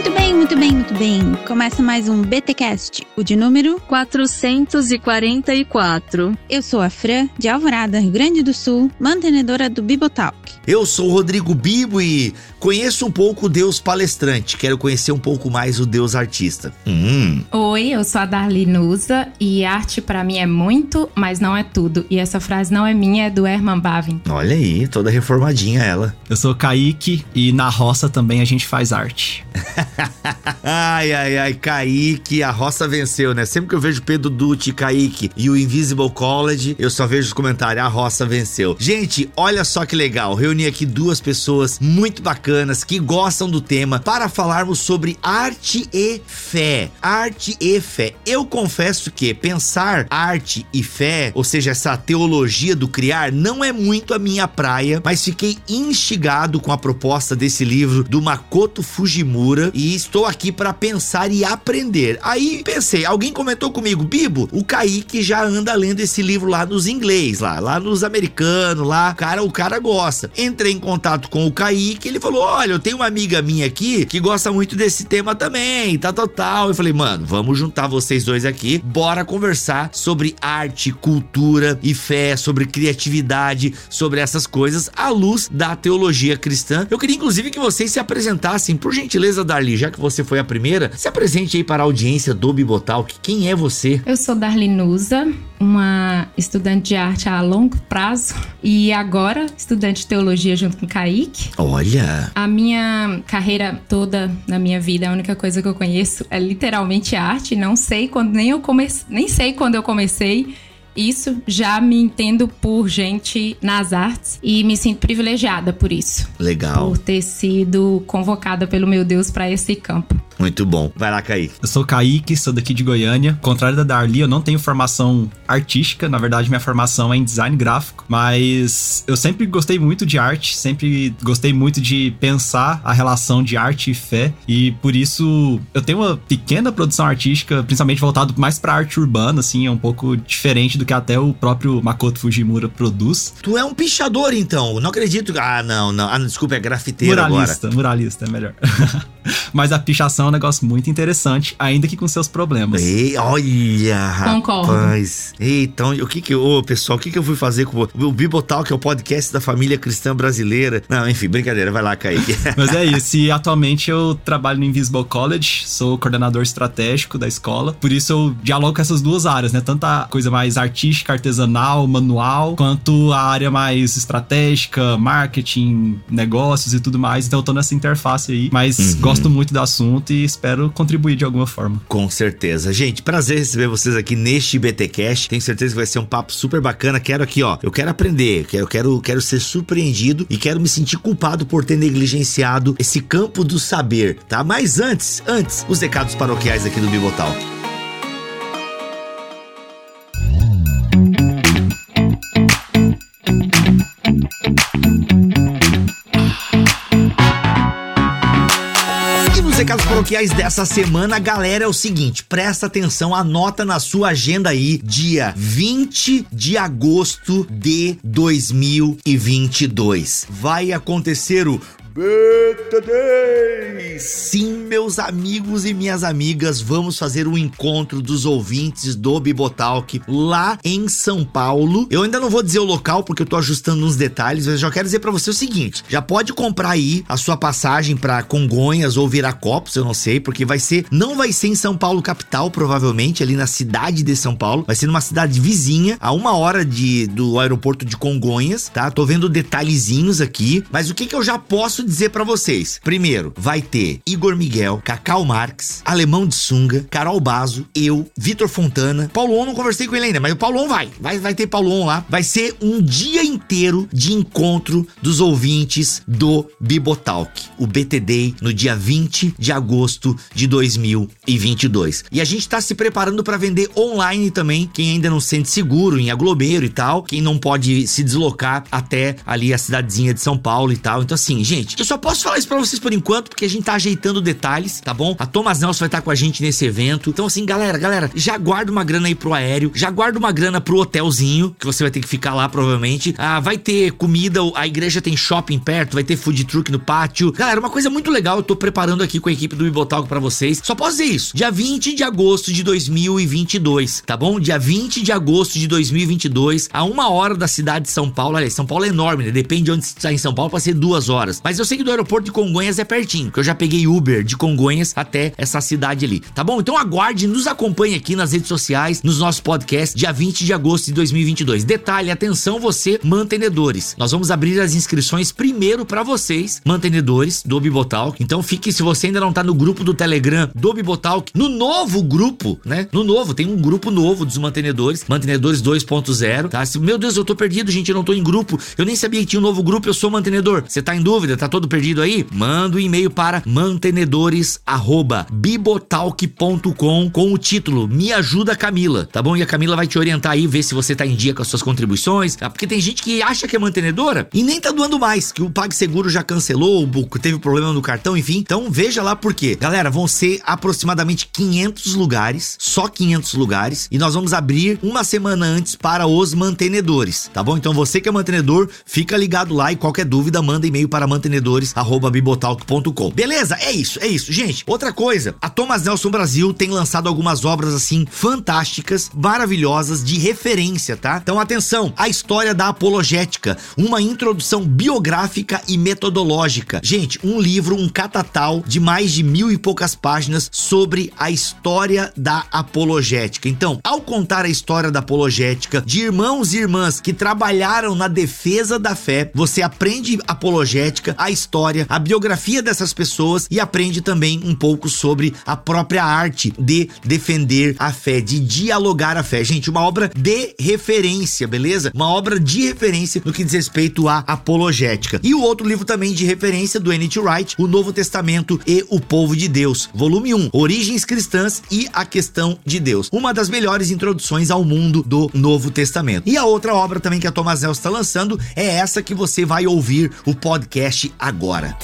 Muito bem, muito bem, muito bem. Começa mais um BTcast, o de número 444. Eu sou a Fran, de Alvorada, Rio Grande do Sul, mantenedora do Bibotalk. Eu sou o Rodrigo Bibo e conheço um pouco o Deus palestrante. Quero conhecer um pouco mais o Deus artista. Hum. Oi, eu sou a Darli Nusa e arte para mim é muito, mas não é tudo. E essa frase não é minha, é do Herman Bavin. Olha aí, toda reformadinha ela. Eu sou o Kaique e na roça também a gente faz arte. ai, ai, ai, Kaique, a roça venceu, né? Sempre que eu vejo Pedro Dutti, Kaique e o Invisible College, eu só vejo os comentários, a roça venceu. Gente, olha só que legal, reuni aqui duas pessoas muito bacanas que gostam do tema para falarmos sobre arte e fé. Arte e fé. Eu confesso que pensar arte e fé, ou seja, essa teologia do criar, não é muito a minha praia, mas fiquei instigado com a proposta desse livro do Makoto Fujimura e estou aqui para pensar e aprender. Aí pensei, alguém comentou comigo, Bibo, o Kaique já anda lendo esse livro lá nos inglês, lá, lá nos americanos, lá, cara, o cara gosta. Entrei em contato com o Kaique, ele falou: "Olha, eu tenho uma amiga minha aqui que gosta muito desse tema também, tá total". Eu falei: "Mano, vamos juntar vocês dois aqui, bora conversar sobre arte, cultura e fé, sobre criatividade, sobre essas coisas à luz da teologia cristã. Eu queria inclusive que vocês se apresentassem, por gentileza, Darli, já que você foi a primeira, se apresente aí para a audiência do Bibotalk. Quem é você? Eu sou Darli Nusa, uma estudante de arte a longo prazo e agora estudante de teologia junto com o Kaique. Olha! A minha carreira toda na minha vida, a única coisa que eu conheço é literalmente arte. Não sei quando nem eu comecei, nem sei quando eu comecei isso, já me entendo por gente nas artes e me sinto privilegiada por isso. Legal. Por ter sido convocada pelo meu Deus para esse campo. Muito bom. Vai lá, Kaique. Eu sou Kaique, sou daqui de Goiânia. Ao contrário da Darli, eu não tenho formação artística. Na verdade, minha formação é em design gráfico. Mas eu sempre gostei muito de arte, sempre gostei muito de pensar a relação de arte e fé. E por isso eu tenho uma pequena produção artística, principalmente voltado mais pra arte urbana, assim, é um pouco diferente do que até o próprio Makoto Fujimura produz. Tu é um pichador, então. Não acredito. Ah, não, não. Ah, desculpa, é grafiteiro muralista, agora. Muralista, é melhor. Mas a pichação um negócio muito interessante, ainda que com seus problemas. Ei, olha, Concordo. rapaz. Ei, então, o que que... Ô, pessoal, o que que eu fui fazer com o Bibotal, que é o podcast da família cristã brasileira? Não, enfim, brincadeira. Vai lá, Kaique. Mas é isso. E atualmente eu trabalho no Invisible College, sou coordenador estratégico da escola. Por isso eu dialogo com essas duas áreas, né? Tanto a coisa mais artística, artesanal, manual, quanto a área mais estratégica, marketing, negócios e tudo mais. Então eu tô nessa interface aí. Mas Uhum. gosto muito do assunto e espero contribuir de alguma forma. Com certeza. Gente, prazer receber vocês aqui neste BTcast. Tenho certeza que vai ser um papo super bacana. Quero aqui, ó, eu quero aprender, eu quero, quero ser surpreendido e quero me sentir culpado por ter negligenciado esse campo do saber, tá? Mas antes, antes, os recados paroquiais aqui do Bibotal. Paroquiais dessa semana, galera, é o seguinte: presta atenção, anota na sua agenda aí, dia 20 de agosto de 2022. Vai acontecer o BTD! Sim, meus amigos e minhas amigas, vamos fazer um encontro dos ouvintes do Bibotalk lá em São Paulo. Eu ainda não vou dizer o local porque eu tô ajustando uns detalhes, mas já quero dizer pra você o seguinte: já pode comprar aí a sua passagem pra Congonhas ou Viracopos, eu não sei, porque vai ser, não vai ser em São Paulo capital, provavelmente, ali na cidade de São Paulo, vai ser numa cidade vizinha, a uma hora de, do aeroporto de Congonhas, tá? Tô vendo detalhezinhos aqui, mas o que que eu já posso dizer pra vocês? Primeiro, vai ter Igor Miguel, Cacau Marques, Alemão de Sunga, Carol Bazo, eu, Vitor Fontana. Paulo On não conversei com ele ainda, mas o Paulo vai. Vai, vai ter Paulo On lá. Vai ser um dia inteiro de encontro dos ouvintes do Bibotalk, o BTD, no dia 20 de agosto de 2022. E a gente tá se preparando para vender online também, quem ainda não se sente seguro em aglomero e tal, quem não pode se deslocar até ali a cidadezinha de São Paulo e tal. Então assim, gente, Eu só posso falar isso pra vocês por enquanto, porque a gente tá ajeitando detalhes, tá bom? A Thomas Nelson vai estar com a gente nesse evento. Então, assim, galera, galera, já guarda uma grana aí pro aéreo, já guarda uma grana pro hotelzinho, que você vai ter que ficar lá provavelmente. Ah, vai ter comida, a igreja tem shopping perto, vai ter food truck no pátio. Galera, uma coisa muito legal, eu tô preparando aqui com a equipe do Bibotalk para vocês. Só posso dizer isso. Dia 20 de agosto de 2022, tá bom? Dia 20 de agosto de 2022, a uma hora da cidade de São Paulo. Olha, São Paulo é enorme, né? Depende de onde você está em São Paulo, pode ser duas horas. Mas eu sei que do aeroporto de Congonhas é pertinho, que eu já peguei Uber de Congonhas até essa cidade ali, tá bom? Então aguarde, nos acompanhe aqui nas redes sociais, nos nossos podcasts, dia 20 de agosto de 2022. Detalhe, atenção você, mantenedores. Nós vamos abrir as inscrições primeiro para vocês, mantenedores do Bibotalk. Então fique, se você ainda não tá no grupo do Telegram do Bibotalk, no novo grupo, né? No novo, tem um grupo novo dos mantenedores, mantenedores 2.0, tá? Meu Deus, eu tô perdido, gente, eu não tô em grupo. Eu nem sabia que tinha um novo grupo, eu sou mantenedor. Você tá em dúvida, tá todo perdido aí? Manda um e-mail para mantenedores@bibotalk.com com o título Me ajuda Camila, tá bom? E a Camila vai te orientar aí, ver se você tá em dia com as suas contribuições, tá? porque tem gente que acha que é mantenedora e nem tá doando mais, que o PagSeguro já cancelou, teve problema no cartão, enfim. Então veja lá por quê. Galera, vão ser aproximadamente 500 lugares, só 500 lugares, e nós vamos abrir uma semana antes para os mantenedores, tá bom? Então você que é mantenedor, fica ligado lá e qualquer dúvida manda e-mail para mantenedores@bibotalk.com. Beleza? É isso, é isso. Gente, outra coisa, a Thomas Nelson Brasil tem lançado algumas obras assim fantásticas, maravilhosas de referência, tá? Então atenção, a história da apologética, uma introdução biográfica e metodológica. Gente, um livro, um catatal de mais de mil e poucas páginas sobre a história da apologética. Então, ao contar a história da apologética de irmãos e irmãs que trabalharam na defesa da fé, você aprende apologética, a história, a biografia dessas pessoas e aprende também um pouco sobre a própria arte de defender a fé, de dialogar a fé. Gente, uma obra de referência, beleza? Uma obra de referência no que diz respeito à apologética. E o outro livro também de referência do N.T. Wright, O Novo Testamento e o Povo de Deus, volume 1, Origens Cristãs e a Questão de Deus. Uma das melhores introduções ao mundo do Novo Testamento. E a outra obra também que a Thomas Nelson está lançando é essa que você vai ouvir o podcast agora.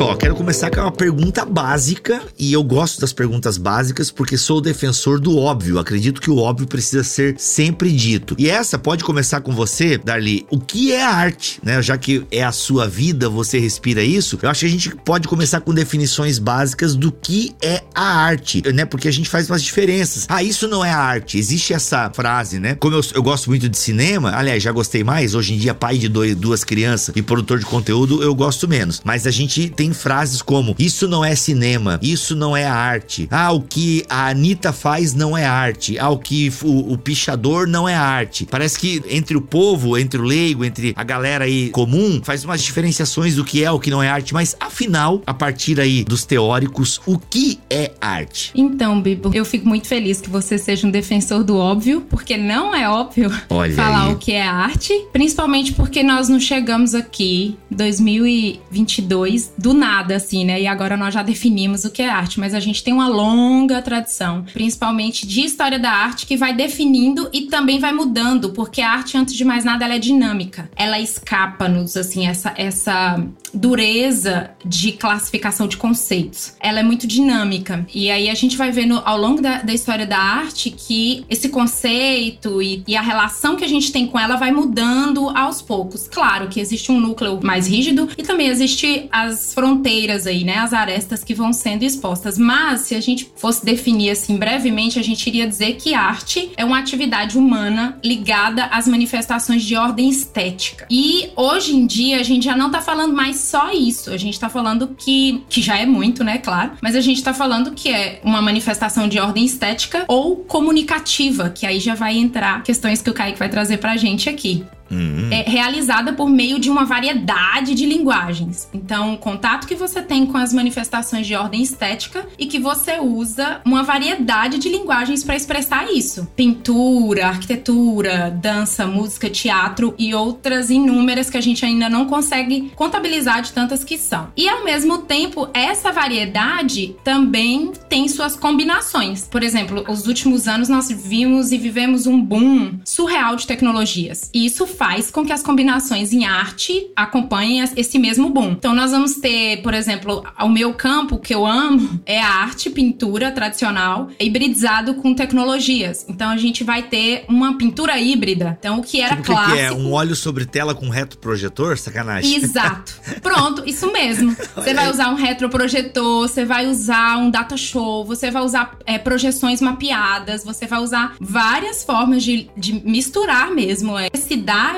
Só, quero começar com uma pergunta básica e eu gosto das perguntas básicas porque sou defensor do óbvio. Acredito que o óbvio precisa ser sempre dito. E essa pode começar com você, Darli. O que é arte, né? Já que é a sua vida, você respira isso. Eu acho que a gente pode começar com definições básicas do que é a arte, né? Porque a gente faz umas diferenças. Ah, isso não é arte. Existe essa frase, né? Como eu, eu gosto muito de cinema, aliás, já gostei mais. Hoje em dia, pai de dois, duas crianças e produtor de conteúdo, eu gosto menos. Mas a gente tem frases como: Isso não é cinema, isso não é arte. Ah, o que a Anitta faz não é arte. Ah, o que o, o pichador não é arte. Parece que entre o povo, entre o leigo, entre a galera aí comum, faz umas diferenciações do que é, o que não é arte. Mas afinal, a partir aí dos teóricos, o que é arte? Então, Bibo, eu fico muito feliz que você seja um defensor do óbvio, porque não é óbvio Olha falar aí. o que é arte, principalmente porque nós não chegamos aqui 2022 do nada assim, né? E agora nós já definimos o que é arte, mas a gente tem uma longa tradição, principalmente de história da arte que vai definindo e também vai mudando, porque a arte antes de mais nada ela é dinâmica. Ela escapa-nos assim essa essa dureza de classificação de conceitos. Ela é muito dinâmica. E aí a gente vai vendo ao longo da, da história da arte que esse conceito e, e, a relação que a gente tem com ela vai mudando aos poucos. Claro que existe um núcleo mais rígido e também existe as fronteiras aí, né? As arestas que vão sendo expostas. Mas se a gente fosse definir assim brevemente, a gente iria dizer que arte é uma atividade humana ligada às manifestações de ordem estética. E hoje em dia a gente já não tá falando mais só isso. A gente tá falando que, que já é muito, né, claro, mas a gente tá falando que é uma manifestação de ordem estética ou comunicativa, que aí já vai entrar questões que o Kaique vai trazer pra gente aqui. Uhum. é realizada por meio de uma variedade de linguagens. Então, o contato que você tem com as manifestações de ordem estética e que você usa uma variedade de linguagens para expressar isso. Pintura, arquitetura, dança, música, teatro e outras inúmeras que a gente ainda não consegue contabilizar de tantas que são. E ao mesmo tempo, essa variedade também tem suas combinações. Por exemplo, os últimos anos nós vimos e vivemos um boom surreal de tecnologias. E isso faz com que as combinações em arte acompanhem esse mesmo boom. Então nós vamos ter, por exemplo, o meu campo que eu amo é a arte, pintura tradicional, hibridizado com tecnologias. Então a gente vai ter uma pintura híbrida. Então o que era tipo, clássico. Que é um óleo sobre tela com retroprojetor? Sacanagem. Exato. Pronto, isso mesmo. Você vai usar um retroprojetor, você vai usar um data show, você vai usar é, projeções mapeadas, você vai usar várias formas de, de misturar mesmo. A cidade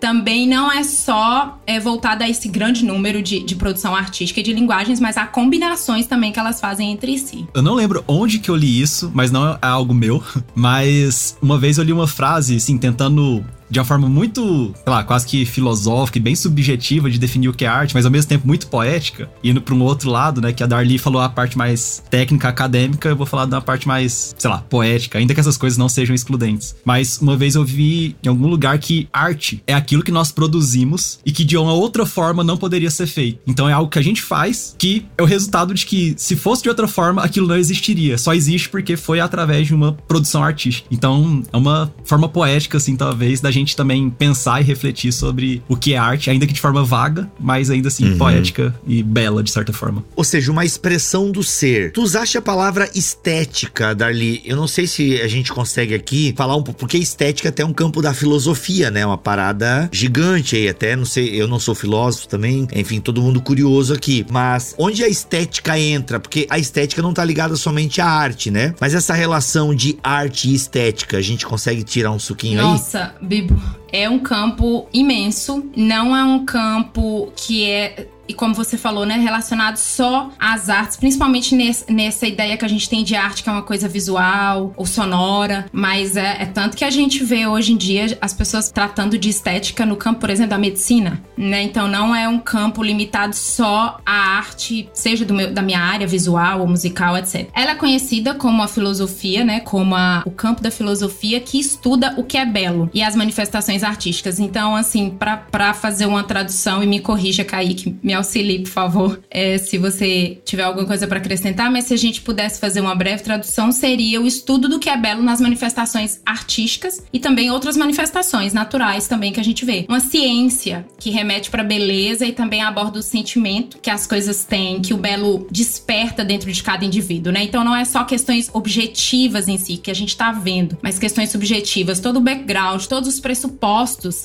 também não é só é, voltada a esse grande número de, de produção artística e de linguagens, mas há combinações também que elas fazem entre si. Eu não lembro onde que eu li isso, mas não é algo meu. Mas uma vez eu li uma frase, assim, tentando de uma forma muito, sei lá, quase que filosófica e bem subjetiva de definir o que é arte, mas ao mesmo tempo muito poética, indo para um outro lado, né, que a Darly falou a parte mais técnica, acadêmica, eu vou falar da parte mais, sei lá, poética, ainda que essas coisas não sejam excludentes. Mas uma vez eu vi em algum lugar que arte é aquilo que nós produzimos e que de uma outra forma não poderia ser feito. Então é algo que a gente faz que é o resultado de que se fosse de outra forma, aquilo não existiria. Só existe porque foi através de uma produção artística. Então é uma forma poética, assim, talvez, da gente também pensar e refletir sobre o que é arte, ainda que de forma vaga, mas ainda assim uhum. poética e bela, de certa forma. Ou seja, uma expressão do ser. Tu usaste a palavra estética, Darli. Eu não sei se a gente consegue aqui falar um pouco, porque estética até é um campo da filosofia, né? Uma parada gigante aí, até, não sei, eu não sou filósofo também, enfim, todo mundo curioso aqui. Mas onde a estética entra? Porque a estética não tá ligada somente à arte, né? Mas essa relação de arte e estética, a gente consegue tirar um suquinho Nossa, aí? Nossa, Bibo, é um campo imenso, não é um campo que é e como você falou, né, relacionado só às artes, principalmente nesse, nessa ideia que a gente tem de arte que é uma coisa visual ou sonora, mas é, é, tanto que a gente vê hoje em dia as pessoas tratando de estética no campo, por exemplo, da medicina, né? Então não é um campo limitado só à arte, seja meu, da minha área visual ou musical, etc. Ela é conhecida como a filosofia, né, como a, o campo da filosofia que estuda o que é belo e as manifestações artísticas. Então, assim, para fazer uma tradução e me corrija, Kaique, me auxilie, por favor, é, se você tiver alguma coisa para acrescentar, mas se a gente pudesse fazer uma breve tradução, seria o estudo do que é belo nas manifestações artísticas e também outras manifestações naturais também que a gente vê. Uma ciência que remete para beleza e também aborda o sentimento que as coisas têm, que o belo desperta dentro de cada indivíduo, né? Então não é só questões objetivas em si que a gente está vendo, mas questões subjetivas, todo o background, todos os pressupostos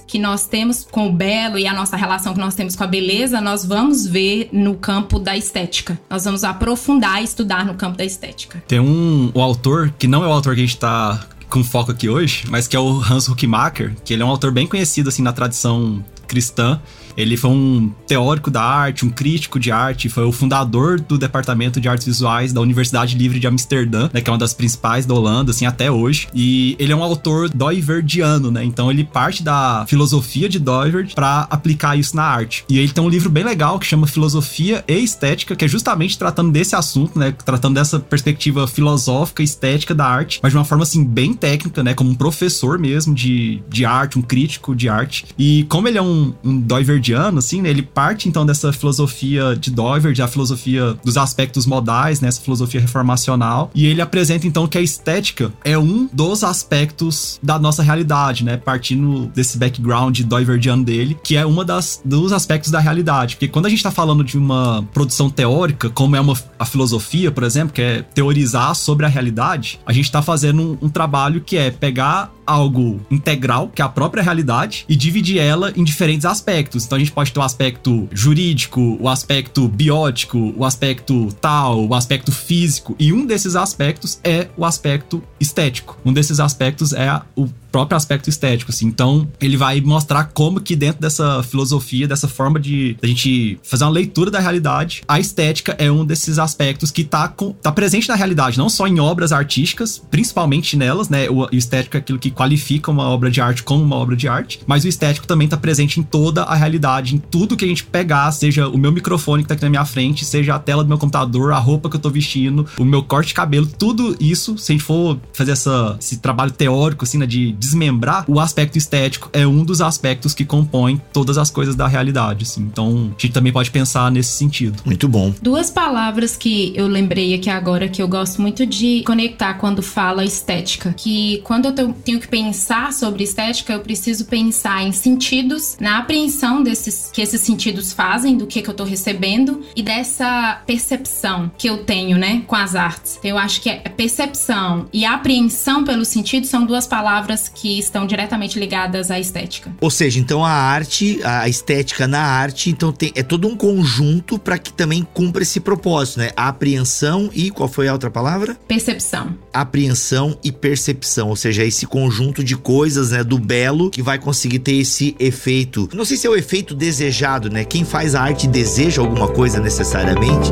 que nós temos com o belo e a nossa relação que nós temos com a beleza, nós vamos ver no campo da estética. Nós vamos aprofundar e estudar no campo da estética. Tem um o autor, que não é o autor que a gente tá com foco aqui hoje, mas que é o Hans Huckmacher, que ele é um autor bem conhecido assim na tradição cristã. Ele foi um teórico da arte, um crítico de arte, foi o fundador do Departamento de Artes Visuais da Universidade Livre de Amsterdã, né, que é uma das principais da Holanda, assim, até hoje. E ele é um autor doiverdiano, né? Então ele parte da filosofia de Doivert para aplicar isso na arte. E ele tem um livro bem legal que chama Filosofia e Estética, que é justamente tratando desse assunto, né? Tratando dessa perspectiva filosófica estética da arte, mas de uma forma assim bem técnica, né? Como um professor mesmo de, de arte, um crítico de arte. E como ele é um, um doiverdiano, assim, né? Ele parte então dessa filosofia de Doivert, a filosofia dos aspectos modais, né? Essa filosofia reformacional. E ele apresenta então que a estética é um dos aspectos da nossa realidade, né? Partindo desse background doiverdiano dele, que é uma das dos aspectos da realidade. Porque quando a gente tá falando de uma produção teórica, como é uma, a filosofia, por exemplo, que é teorizar sobre a realidade, a gente tá fazendo um, um trabalho que é pegar algo integral, que é a própria realidade, e dividir ela em diferentes aspectos. Então a gente pode ter o aspecto jurídico, o aspecto biótico, o aspecto tal, o aspecto físico, e um desses aspectos é o aspecto estético. Um desses aspectos é o próprio aspecto estético, assim. Então, ele vai mostrar como que dentro dessa filosofia, dessa forma de a gente fazer uma leitura da realidade, a estética é um desses aspectos que tá, com, tá presente na realidade, não só em obras artísticas, principalmente nelas, né? O, o estético é aquilo que qualifica uma obra de arte como uma obra de arte, mas o estético também tá presente em toda a realidade, em tudo que a gente pegar, seja o meu microfone que tá aqui na minha frente, seja a tela do meu computador, a roupa que eu tô vestindo, o meu corte de cabelo, tudo isso, se a gente for fazer essa, esse trabalho teórico, assim, né, de desmembrar, o aspecto estético é um dos aspectos que compõem todas as coisas da realidade, assim. Então, a gente também pode pensar nesse sentido. Muito bom. Duas palavras que eu lembrei aqui agora que eu gosto muito de conectar quando fala estética, que quando eu tenho que pensar sobre estética, eu preciso pensar em sentidos, na apreensão desses que esses sentidos fazem do que, que eu tô recebendo e dessa percepção que eu tenho, né, com as artes. Eu acho que a percepção e a apreensão pelo sentido são duas palavras que estão diretamente ligadas à estética. Ou seja, então a arte, a estética na arte, então tem, é todo um conjunto para que também cumpra esse propósito, né? A apreensão e qual foi a outra palavra? Percepção. Apreensão e percepção, ou seja, esse conjunto de coisas, né, do belo que vai conseguir ter esse efeito. Não sei se é o efeito desejado, né? Quem faz a arte deseja alguma coisa necessariamente.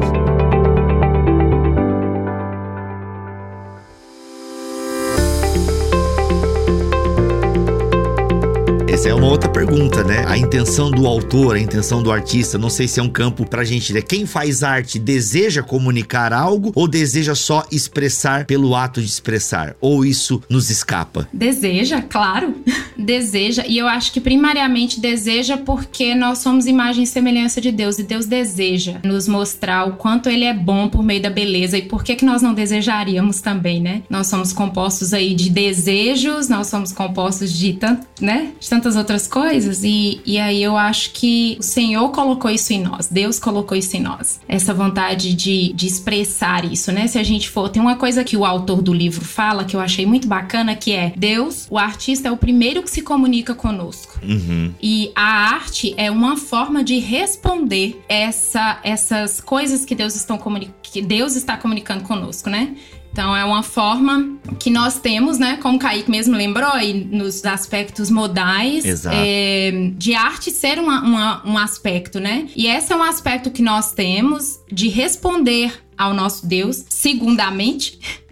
Essa é uma outra pergunta, né? A intenção do autor, a intenção do artista, não sei se é um campo pra gente, né? Quem faz arte deseja comunicar algo ou deseja só expressar pelo ato de expressar? Ou isso nos escapa? Deseja, claro. deseja. E eu acho que primariamente deseja porque nós somos imagem e semelhança de Deus. E Deus deseja nos mostrar o quanto Ele é bom por meio da beleza. E por que, que nós não desejaríamos também, né? Nós somos compostos aí de desejos, nós somos compostos de, tanto, né? de tantas outras coisas. E, e aí eu acho que o Senhor colocou isso em nós. Deus colocou isso em nós. Essa vontade de, de expressar isso, né? Se a gente for. Tem uma coisa que o autor do livro fala que eu achei muito bacana, que é Deus, o artista, é o primeiro que se comunica conosco. Uhum. E a arte é uma forma de responder essa, essas coisas que Deus, estão que Deus está comunicando conosco, né? Então é uma forma que nós temos, né? Como o Kaique mesmo lembrou, aí, nos aspectos modais é, de arte ser uma, uma, um aspecto, né? E esse é um aspecto que nós temos de responder ao nosso Deus, segundamente.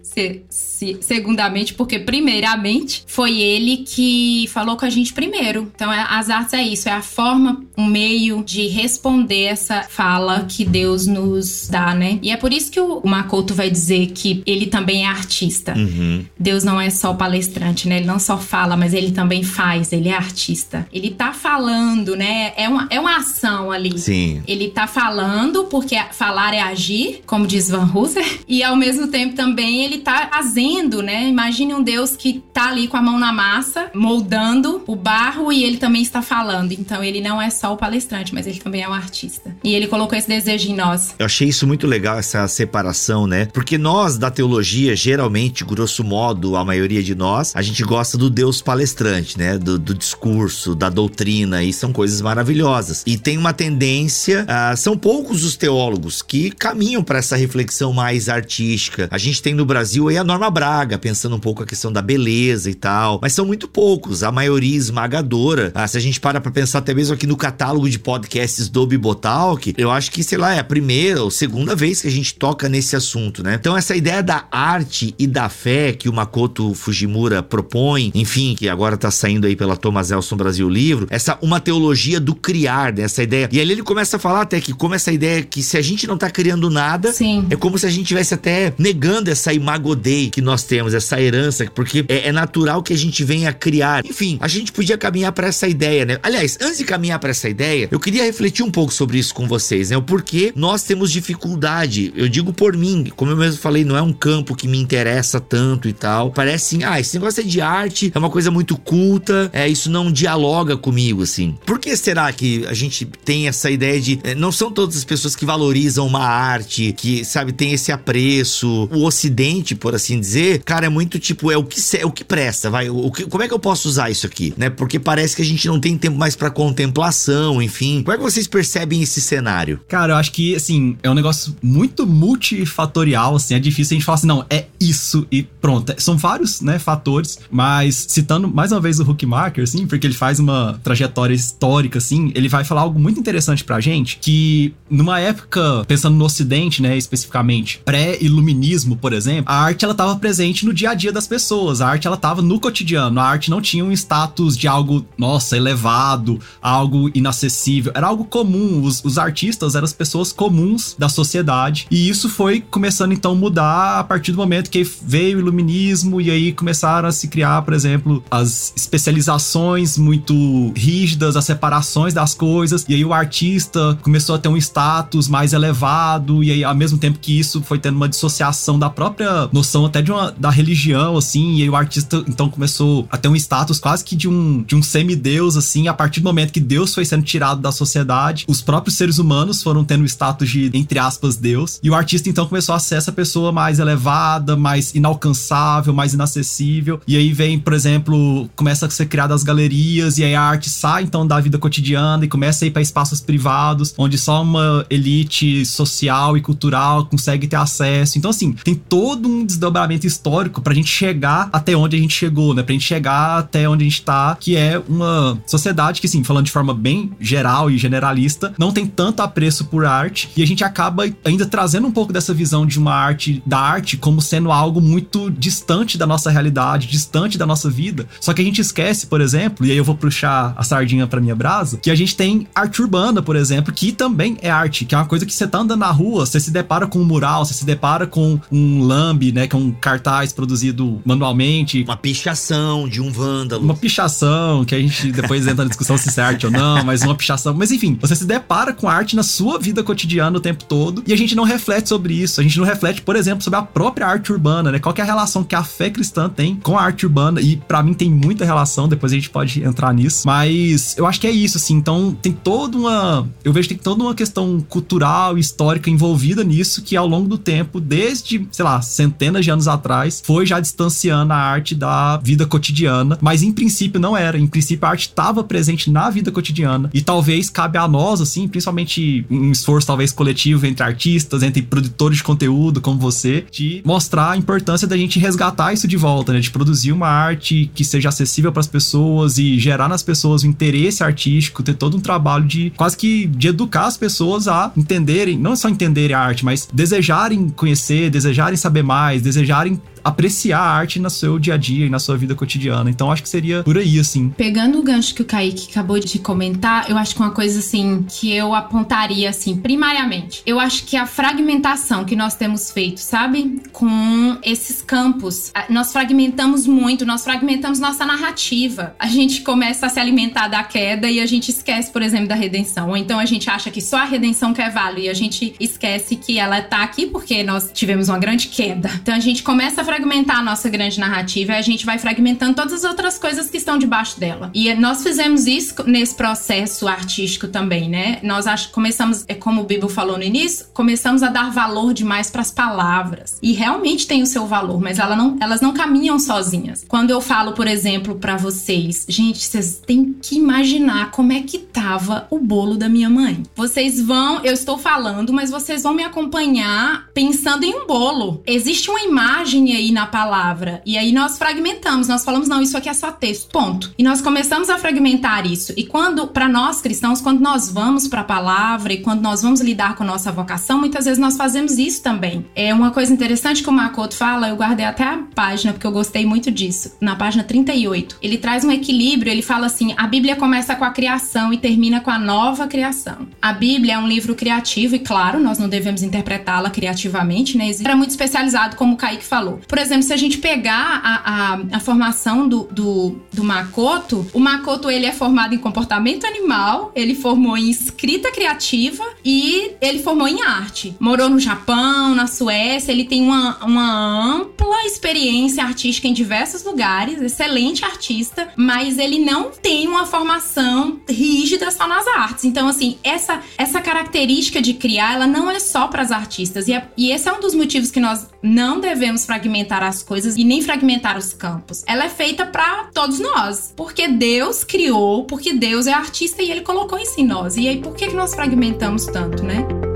Se, se, segundamente, porque primeiramente foi ele que falou com a gente primeiro. Então, é, as artes é isso, é a forma, um meio de responder essa fala que Deus nos dá, né? E é por isso que o, o Makoto vai dizer que ele também é artista. Uhum. Deus não é só palestrante, né? Ele não só fala, mas ele também faz, ele é artista. Ele tá falando, né? É uma, é uma ação ali. Sim. Ele tá falando, porque falar é agir, como diz Van Husser, e ao mesmo tempo também ele tá fazendo, né? Imagine um Deus que tá ali com a mão na massa, moldando o barro e ele também está falando. Então ele não é só o palestrante, mas ele também é um artista. E ele colocou esse desejo em nós. Eu achei isso muito legal, essa separação, né? Porque nós, da teologia, geralmente, grosso modo, a maioria de nós, a gente gosta do Deus palestrante, né? Do, do discurso, da doutrina, e são coisas maravilhosas. E tem uma tendência, uh, são poucos os teólogos que caminham para essa reflexão mais artística. A gente tem no Brasil aí a Norma Braga, pensando um pouco a questão da beleza e tal, mas são muito poucos, a maioria esmagadora. Ah, se a gente para pra pensar até mesmo aqui no catálogo de podcasts do Bibotalk, eu acho que, sei lá, é a primeira ou segunda vez que a gente toca nesse assunto, né? Então essa ideia da arte e da fé que o Makoto Fujimura propõe, enfim, que agora tá saindo aí pela Thomas Elson Brasil Livro, essa uma teologia do criar, né? Essa ideia. E ali ele começa a falar até que como essa ideia que se a gente não tá criando nada, Sim. é como se a gente estivesse até negando essa imagodei que nós temos, essa herança, porque é, é natural que a gente venha criar. Enfim, a gente podia caminhar para essa ideia, né? Aliás, antes de caminhar para essa ideia, eu queria refletir um pouco sobre isso com vocês, né? O porquê nós temos dificuldade. Eu digo por mim, como eu mesmo falei, não é um campo que me interessa tanto e tal. Parece assim, ah, esse negócio é de arte, é uma coisa muito culta, é isso não dialoga comigo, assim. Por que será que a gente tem essa ideia de. É, não são todas as pessoas que valorizam uma arte, que, sabe, tem esse apreço. O Ocidente, por assim dizer, fazer, cara, é muito tipo, é o que, é o que presta, vai. O que, como é que eu posso usar isso aqui, né? Porque parece que a gente não tem tempo mais para contemplação, enfim. Como é que vocês percebem esse cenário? Cara, eu acho que, assim, é um negócio muito multifatorial, assim, é difícil a gente falar assim, não, é isso e pronto. São vários, né, fatores, mas citando mais uma vez o Huckmacher, assim, porque ele faz uma trajetória histórica, assim, ele vai falar algo muito interessante pra gente, que numa época, pensando no Ocidente, né, especificamente, pré-iluminismo, por exemplo, a arte, ela tava presente no dia a dia das pessoas, a arte, ela tava no cotidiano, a arte não tinha um status de algo, nossa, elevado, algo inacessível, era algo comum, os, os artistas eram as pessoas comuns da sociedade, e isso foi começando, então, a mudar a partir do momento que veio o iluminismo, e aí começaram a se criar, por exemplo, as especializações muito rígidas, as separações das coisas, e aí o artista começou a ter um status mais elevado, e aí ao mesmo tempo que isso foi tendo uma dissociação da própria noção até de uma da religião, assim, e aí o artista então começou a ter um status quase que de um, de um semideus, assim, a partir do momento que Deus foi sendo tirado da sociedade, os próprios seres humanos foram tendo o status de, entre aspas, Deus, e o artista então começou a ser essa pessoa mais elevada, mais inalcançável, mais inacessível, e aí vem, por exemplo, começa a ser criada as galerias, e aí a arte sai então da vida cotidiana e começa a ir para espaços privados, onde só uma elite social e cultural consegue ter acesso. Então, assim, tem todo um desdobramento histórico pra gente chegar até onde a gente chegou, né? Pra gente chegar até onde a gente tá, que é uma sociedade que, assim, falando de forma bem geral e generalista, não tem tanto apreço por arte, e a gente acaba ainda trazendo um pouco dessa visão de uma arte, da arte, como sendo algo muito distante da nossa realidade, distante da nossa vida. Só que a gente esquece, por exemplo, e aí eu vou puxar a sardinha pra minha brasa, que a gente tem arte urbana, por exemplo, que também é arte, que é uma coisa que você tá andando na rua, você se depara com um mural, você se depara com um lambe, né, que é um cartaz produzido manualmente. Uma pichação de um vândalo. Uma pichação, que a gente depois entra na discussão se é arte ou não, mas uma pichação. Mas enfim, você se depara com arte na sua vida cotidiana o tempo todo e a gente não reflete sobre isso. A gente não reflete, por exemplo, sobre a própria arte urbana, né? Qual é a relação que a fé cristã tem com a arte urbana? E para mim tem muita relação, depois a gente pode entrar nisso. Mas eu acho que é isso, assim. Então tem toda uma. Eu vejo que tem toda uma questão cultural e histórica envolvida nisso que ao longo do tempo, desde, sei lá, centenas de anos atrás, foi já distanciando a arte da vida cotidiana, mas em princípio não era. Em princípio a arte estava presente na vida cotidiana e talvez cabe a nós, assim, principalmente um esforço talvez coletivo entre artistas, entre produtores de conteúdo como você, de mostrar a importância da gente resgatar isso de volta, né? De produzir uma arte que seja acessível para as pessoas e gerar nas pessoas o interesse artístico, ter todo um trabalho de quase que de educar as pessoas a entenderem, não só entenderem a arte, mas desejarem conhecer, desejarem saber mais, desejarem apreciar a arte no seu dia a dia e na sua vida cotidiana. Então acho que seria por aí, assim. Pegando o gancho que o Kaique acabou de comentar, eu acho que uma coisa assim que eu apontaria assim, primariamente, eu acho que a fragmentação que nós temos feito, sabe? Com esses campos. Nós fragmentamos muito, nós fragmentamos nossa narrativa. A gente começa a se alimentar da queda e a gente esquece, por exemplo, da redenção. Ou então a gente acha que só a redenção que é válida e a gente esquece que ela tá aqui porque nós tivemos uma grande queda. Então a gente começa a fragmentar a nossa grande narrativa e a gente vai fragmentando todas as outras coisas que estão debaixo dela. E nós fizemos isso nesse processo artístico também, né? Nós começamos, é como o Bibo falou no início, começamos a dar valor demais para as palavras. E realmente tem o seu valor, mas ela não, elas não caminham sozinhas. Quando eu falo, por exemplo, para vocês, gente, vocês têm que imaginar como é que tava o bolo da minha mãe. Vocês vão, eu estou falando, mas vocês vão me acompanhar pensando em um bolo. Existe uma imagem aí na palavra. E aí nós fragmentamos, nós falamos, não, isso aqui é só texto, ponto. E nós começamos a fragmentar isso. E quando, para nós cristãos, quando nós vamos para a palavra e quando nós vamos lidar com nossa vocação, muitas vezes nós fazemos isso também. É uma coisa interessante que o Makoto fala, eu guardei até a página, porque eu gostei muito disso. Na página 38, ele traz um equilíbrio, ele fala assim: a Bíblia começa com a criação e termina com a nova criação. A Bíblia é um livro criativo e, claro, nós não devemos interpretá-la criativamente, né? Era muito especializado, como o Kaique falou. Por exemplo, se a gente pegar a, a, a formação do, do, do, Makoto, o Makoto ele é formado em comportamento animal, ele formou em escrita criativa e ele formou em arte. Morou no Japão, na Suécia, ele tem uma, uma ampla experiência artística em diversos lugares, excelente artista, mas ele não tem uma formação rígida só nas artes. Então, assim, essa, essa característica de criar, ela não é só para as artistas. E, é, e esse é um dos motivos que nós não devemos fragmentar as coisas e nem fragmentar os campos. Ela é feita para todos nós, porque Deus criou, porque Deus é artista e ele colocou isso em nós. E aí por que que nós fragmentamos tanto, né?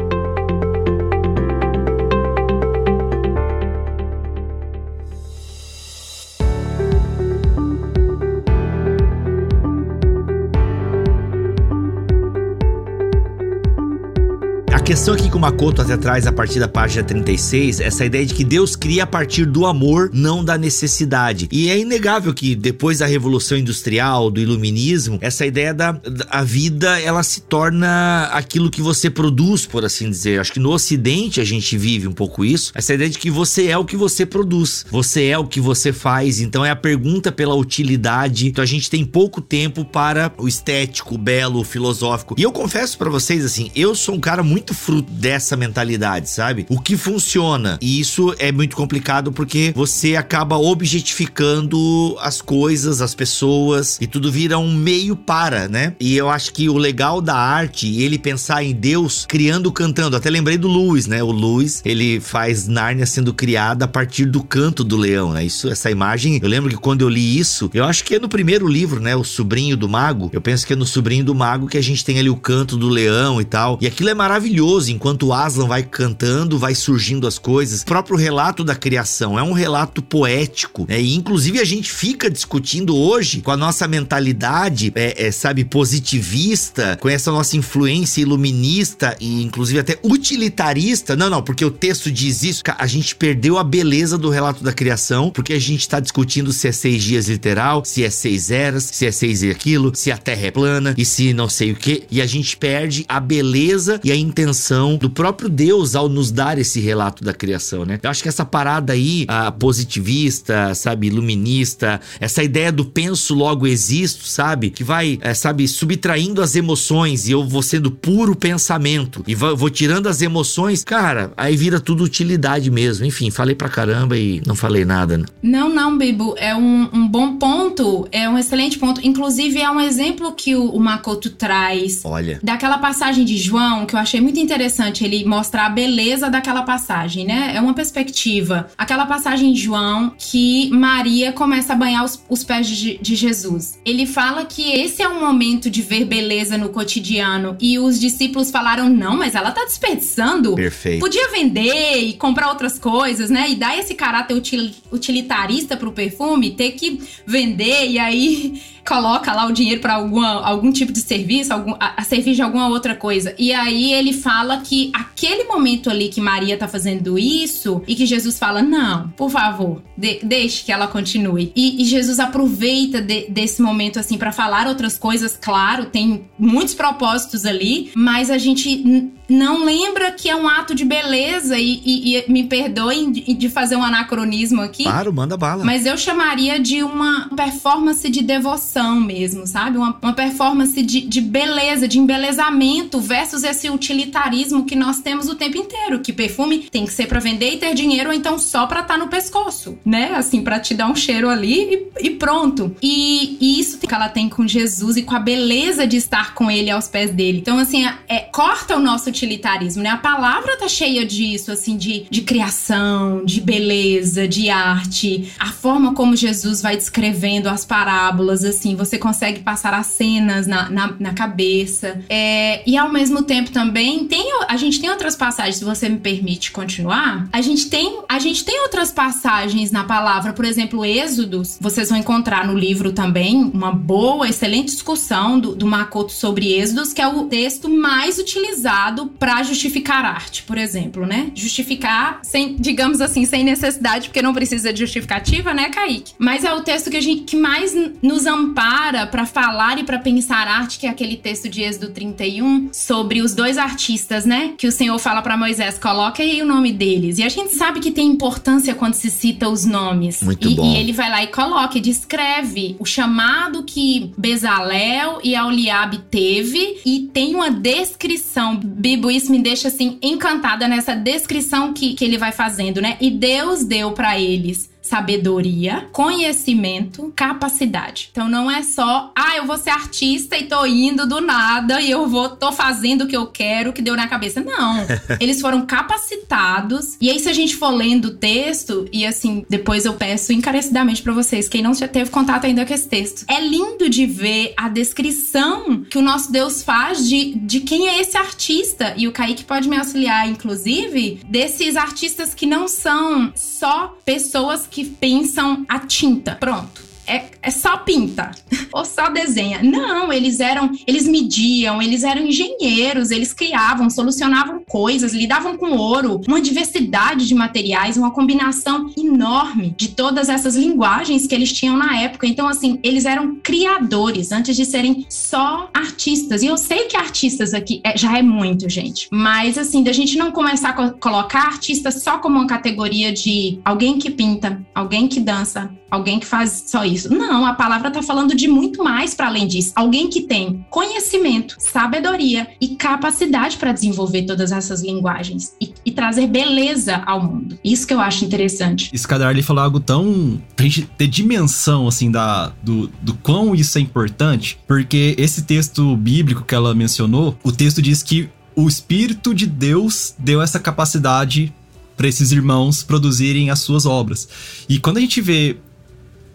Questão aqui que o Makoto até traz a partir da página 36, essa ideia de que Deus cria a partir do amor, não da necessidade. E é inegável que depois da revolução industrial, do iluminismo, essa ideia da a vida, ela se torna aquilo que você produz, por assim dizer. Acho que no ocidente a gente vive um pouco isso, essa ideia de que você é o que você produz, você é o que você faz. Então é a pergunta pela utilidade. Então a gente tem pouco tempo para o estético, o belo, o filosófico. E eu confesso para vocês assim, eu sou um cara muito muito fruto dessa mentalidade, sabe? O que funciona. E isso é muito complicado porque você acaba objetificando as coisas, as pessoas e tudo vira um meio para, né? E eu acho que o legal da arte, ele pensar em Deus criando, cantando. Até lembrei do Lewis, né? O Lewis, ele faz Nárnia sendo criada a partir do canto do leão, né? Isso, essa imagem, eu lembro que quando eu li isso, eu acho que é no primeiro livro, né? O Sobrinho do Mago. Eu penso que é no Sobrinho do Mago que a gente tem ali o canto do leão e tal. E aquilo é maravilhoso enquanto o Aslan vai cantando, vai surgindo as coisas. O próprio relato da criação é um relato poético, né? E inclusive a gente fica discutindo hoje com a nossa mentalidade, é, é, sabe, positivista, com essa nossa influência iluminista e inclusive até utilitarista. Não, não, porque o texto diz isso. A gente perdeu a beleza do relato da criação, porque a gente tá discutindo se é seis dias literal, se é seis eras, se é seis e aquilo, se a terra é plana e se não sei o que. E a gente perde a beleza e a intenção do próprio Deus ao nos dar esse relato da criação, né? Eu acho que essa parada aí, a positivista, sabe, iluminista, essa ideia do penso logo existo, sabe? Que vai, é, sabe, subtraindo as emoções e eu vou sendo puro pensamento e vou, vou tirando as emoções, cara, aí vira tudo utilidade mesmo. Enfim, falei pra caramba e não falei nada. Né? Não, não, Bibo, é um, um, bom ponto, é um excelente ponto. Inclusive, é um exemplo que o, o Makoto traz. Olha. Daquela passagem de João que eu achei muito interessante ele mostrar a beleza daquela passagem, né? É uma perspectiva. Aquela passagem de João que Maria começa a banhar os, os pés de, de Jesus. Ele fala que esse é um momento de ver beleza no cotidiano e os discípulos falaram: não, mas ela tá desperdiçando. Perfeito. Podia vender e comprar outras coisas, né? E dar esse caráter util, utilitarista pro perfume, ter que vender e aí coloca lá o dinheiro para algum tipo de serviço, algum, a, a servir de alguma outra coisa. E aí ele fala que aquele momento ali que Maria tá fazendo isso e que Jesus fala: Não, por favor, de, deixe que ela continue. E, e Jesus aproveita de, desse momento assim para falar outras coisas, claro, tem muitos propósitos ali, mas a gente não lembra que é um ato de beleza e, e, e me perdoem de, de, fazer um anacronismo aqui. Claro, manda bala. Mas eu chamaria de uma performance de devoção mesmo, sabe? Uma, uma performance de, de beleza, de embelezamento versus esse utilitarismo que nós temos o tempo inteiro. Que perfume tem que ser para vender e ter dinheiro, ou então só pra estar tá no pescoço, né? Assim, para te dar um cheiro ali e, e pronto. E, e, isso que ela tem com Jesus e com a beleza de estar com ele aos pés dele. Então, assim, é, é corta o nosso utilitarismo, né? A palavra tá cheia disso, assim, de, de criação, de beleza, de arte. A forma como Jesus vai descrevendo as parábolas, assim, você consegue passar as cenas na, na, na cabeça. É, e ao mesmo tempo também, tem, a gente tem outras passagens, se você me permite continuar, a gente tem, a gente tem outras passagens na palavra, por exemplo, Êxodos, vocês vão encontrar no livro também uma boa, excelente discussão do, do Makoto sobre Êxodos, que é o texto mais utilizado para justificar arte, por exemplo, né? Justificar sem, digamos assim, sem necessidade, porque não precisa de justificativa, né, Kaique? Mas é o texto que a gente que mais nos ampara para falar e para pensar arte, que é aquele texto de Êxodo 31 sobre os dois artistas, né? Que o Senhor fala para Moisés, coloca aí o nome deles. E a gente sabe que tem importância quando se cita os nomes. Muito e, bom. E ele vai lá e coloca e descreve o chamado que Bezalel e Auliabe teve e tem uma descrição bíblica isso me deixa assim encantada nessa descrição que, que ele vai fazendo, né? E Deus deu para eles sabedoria, conhecimento, capacidade. Então não é só, ah, eu vou ser artista e tô indo do nada e eu vou tô fazendo o que eu quero, que deu na cabeça. Não. Eles foram capacitados. E aí se a gente for lendo o texto e assim, depois eu peço encarecidamente para vocês, quem não já teve contato ainda com esse texto. É lindo de ver a descrição que o nosso Deus faz de, de quem é esse artista. E o Kaique pode me auxiliar, inclusive, desses artistas que não são só pessoas que pensam a tinta. Pronto é, é só pinta ou só desenha. Não, eles eram, eles mediam, eles eram engenheiros, eles criavam, solucionavam coisas, lidavam com ouro, uma diversidade de materiais, uma combinação enorme de todas essas linguagens que eles tinham na época. Então, assim, eles eram criadores antes de serem só artistas. E eu sei que artistas aqui é, já é muito, gente, mas assim, da gente não começar a co colocar artista só como uma categoria de alguém que pinta, alguém que dança, alguém que faz só isso. Não, a palavra está falando de muito mais para além disso. Alguém que tem conhecimento, sabedoria e capacidade para desenvolver todas essas linguagens e, e, trazer beleza ao mundo. Isso que eu acho interessante. Isso Darly falou algo tão. pra gente ter dimensão, assim, da, do, do quão isso é importante, porque esse texto bíblico que ela mencionou, o texto diz que o Espírito de Deus deu essa capacidade para esses irmãos produzirem as suas obras. E quando a gente vê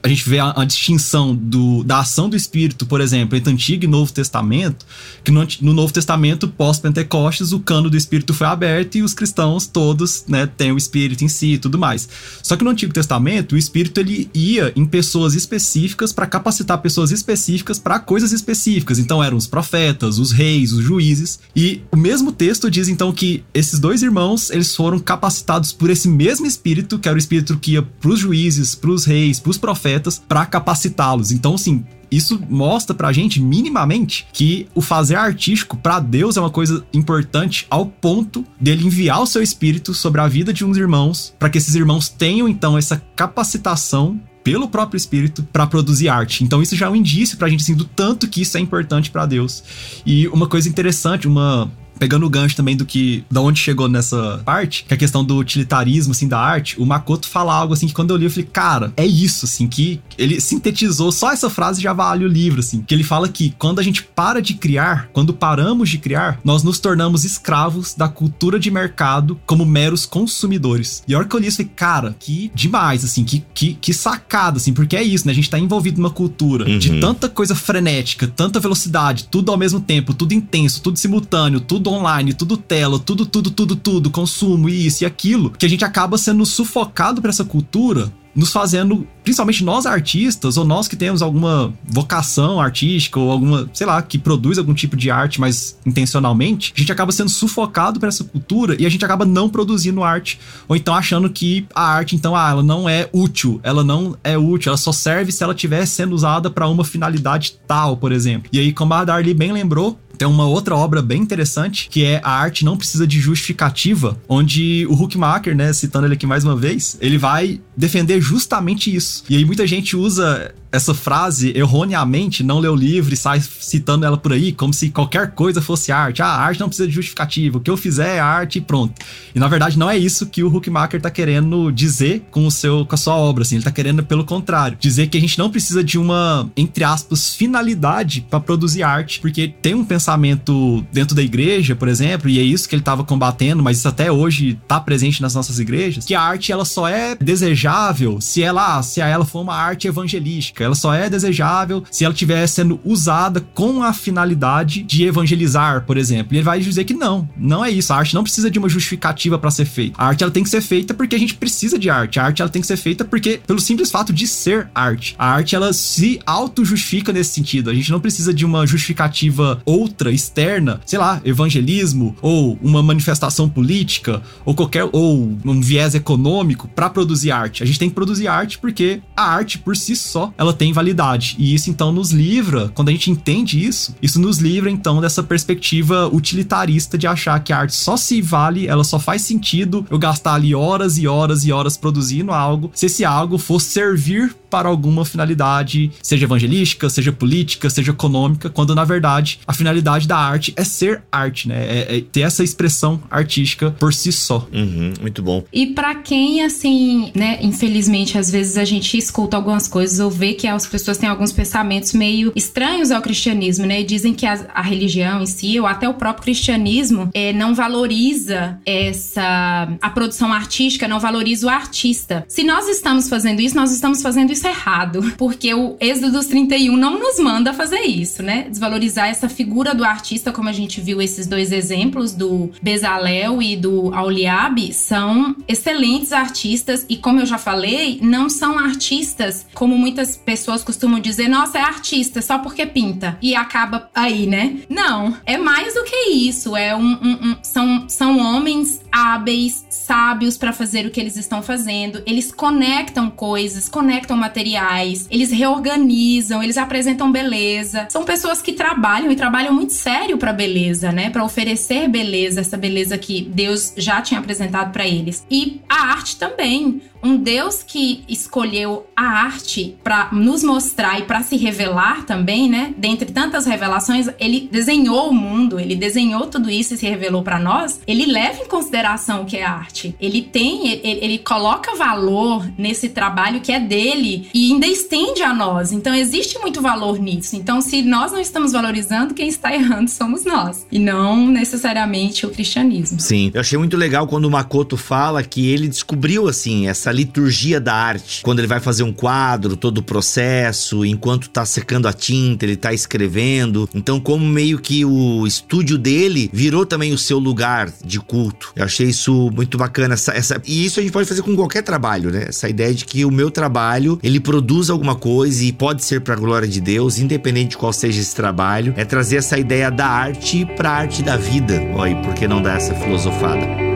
a gente vê a, a, distinção do, da ação do Espírito, por exemplo, entre Antigo e Novo Testamento, que no, no Novo Testamento, pós-Pentecostes, o cano do Espírito foi aberto e os cristãos todos né, têm o Espírito em si e tudo mais. Só que no Antigo Testamento, o Espírito ele ia em pessoas específicas para capacitar pessoas específicas para coisas específicas. Então eram os profetas, os reis, os juízes. E o mesmo texto diz então que esses dois irmãos eles foram capacitados por esse mesmo Espírito, que era o Espírito que ia para os juízes, para os reis, para os profetas para capacitá-los. Então, assim, isso mostra pra gente minimamente que o fazer artístico para Deus é uma coisa importante ao ponto dele enviar o seu espírito sobre a vida de uns irmãos, para que esses irmãos tenham então essa capacitação pelo próprio espírito para produzir arte. Então isso já é um indício pra gente assim do tanto que isso é importante para Deus. E uma coisa interessante, uma pegando o gancho também do que da onde chegou nessa parte, que é a questão do utilitarismo assim da arte, o Makoto fala algo assim que quando eu li eu falei, cara, é isso assim que ele sintetizou só essa frase já vale o livro assim, que ele fala que quando a gente para de criar, quando paramos de criar, nós nos tornamos escravos da cultura de mercado como meros consumidores. E a hora que eu li isso, eu falei, cara, que demais assim, que que, que sacada assim, porque é isso, né? A gente tá envolvido numa cultura uhum. de tanta coisa frenética, tanta velocidade, tudo ao mesmo tempo, tudo intenso, tudo simultâneo, tudo tudo online, tudo tela, tudo, tudo, tudo, tudo, consumo, isso e aquilo, que a gente acaba sendo sufocado por essa cultura nos fazendo, principalmente nós artistas, ou nós que temos alguma vocação artística, ou alguma, sei lá, que produz algum tipo de arte, mas intencionalmente, a gente acaba sendo sufocado por essa cultura e a gente acaba não produzindo arte. Ou então achando que a arte, então, ah, ela não é útil, ela não é útil, ela só serve se ela estiver sendo usada para uma finalidade tal, por exemplo. E aí, como a Darly bem lembrou, tem uma outra obra bem interessante, que é A Arte Não Precisa de Justificativa, onde o Huckmacher, né, citando ele aqui mais uma vez, ele vai defender justamente isso. E aí muita gente usa essa frase erroneamente, não lê o livro e sai citando ela por aí, como se qualquer coisa fosse arte. Ah, a arte não precisa de justificativa, o que eu fizer é arte e pronto. E na verdade não é isso que o Huckmacher tá querendo dizer com, o seu, com a sua obra, assim, ele tá querendo pelo contrário, dizer que a gente não precisa de uma, entre aspas, finalidade para produzir arte, porque tem um pensamento dentro da igreja, por exemplo, e é isso que ele tava combatendo, mas isso até hoje tá presente nas nossas igrejas, que a arte ela só é desejável se ela, se ela for uma arte evangelística ela só é desejável se ela estiver sendo usada com a finalidade de evangelizar, por exemplo. E ele vai dizer que não, não é isso. A arte não precisa de uma justificativa para ser feita. A arte ela tem que ser feita porque a gente precisa de arte. A arte ela tem que ser feita porque pelo simples fato de ser arte. A arte ela se auto-justifica nesse sentido. A gente não precisa de uma justificativa outra, externa, sei lá, evangelismo ou uma manifestação política ou qualquer ou um viés econômico para produzir arte. A gente tem que produzir arte porque a arte por si só ela ela tem validade. E isso então nos livra, quando a gente entende isso, isso nos livra então dessa perspectiva utilitarista de achar que a arte só se vale, ela só faz sentido eu gastar ali horas e horas e horas produzindo algo, se esse algo for servir para alguma finalidade, seja evangelística, seja política, seja econômica, quando na verdade a finalidade da arte é ser arte, né? É, é ter essa expressão artística por si só. Uhum, muito bom. E para quem, assim, né, infelizmente, às vezes a gente escuta algumas coisas ou vê que as pessoas têm alguns pensamentos meio estranhos ao cristianismo, né? E dizem que a, a religião em si, ou até o próprio cristianismo, é, não valoriza essa. a produção artística, não valoriza o artista. Se nós estamos fazendo isso, nós estamos fazendo isso errado, porque o Êxodo dos 31 não nos manda fazer isso, né? Desvalorizar essa figura do artista, como a gente viu esses dois exemplos do Bezalel e do Auliabe, são excelentes artistas e como eu já falei, não são artistas como muitas pessoas costumam dizer, nossa, é artista só porque pinta e acaba aí, né? Não, é mais do que isso, é um, um, um são, são homens hábeis, sábios para fazer o que eles estão fazendo, eles conectam coisas, conectam materiais, eles reorganizam, eles apresentam beleza. São pessoas que trabalham e trabalham muito sério para beleza, né? Para oferecer beleza, essa beleza que Deus já tinha apresentado para eles. E a arte também um Deus que escolheu a arte para nos mostrar e para se revelar também, né? Dentre tantas revelações, ele desenhou o mundo, ele desenhou tudo isso e se revelou para nós. Ele leva em consideração o que é arte. Ele tem, ele, ele, coloca valor nesse trabalho que é dele e ainda estende a nós. Então existe muito valor nisso. Então, se nós não estamos valorizando, quem está errando somos nós e não necessariamente o cristianismo. Sim, eu achei muito legal quando o Makoto fala que ele descobriu assim essa liturgia da arte. Quando ele vai fazer um quadro, todo o processo, enquanto tá secando a tinta, ele tá escrevendo. Então, como meio que o estúdio dele virou também o seu lugar de culto. Eu achei isso muito bacana. Essa, essa... E isso a gente pode fazer com qualquer trabalho, né? Essa ideia de que o meu trabalho, ele produz alguma coisa e pode ser pra glória de Deus, independente de qual seja esse trabalho. É trazer essa ideia da arte pra arte da vida. Olha, por que não dar essa filosofada?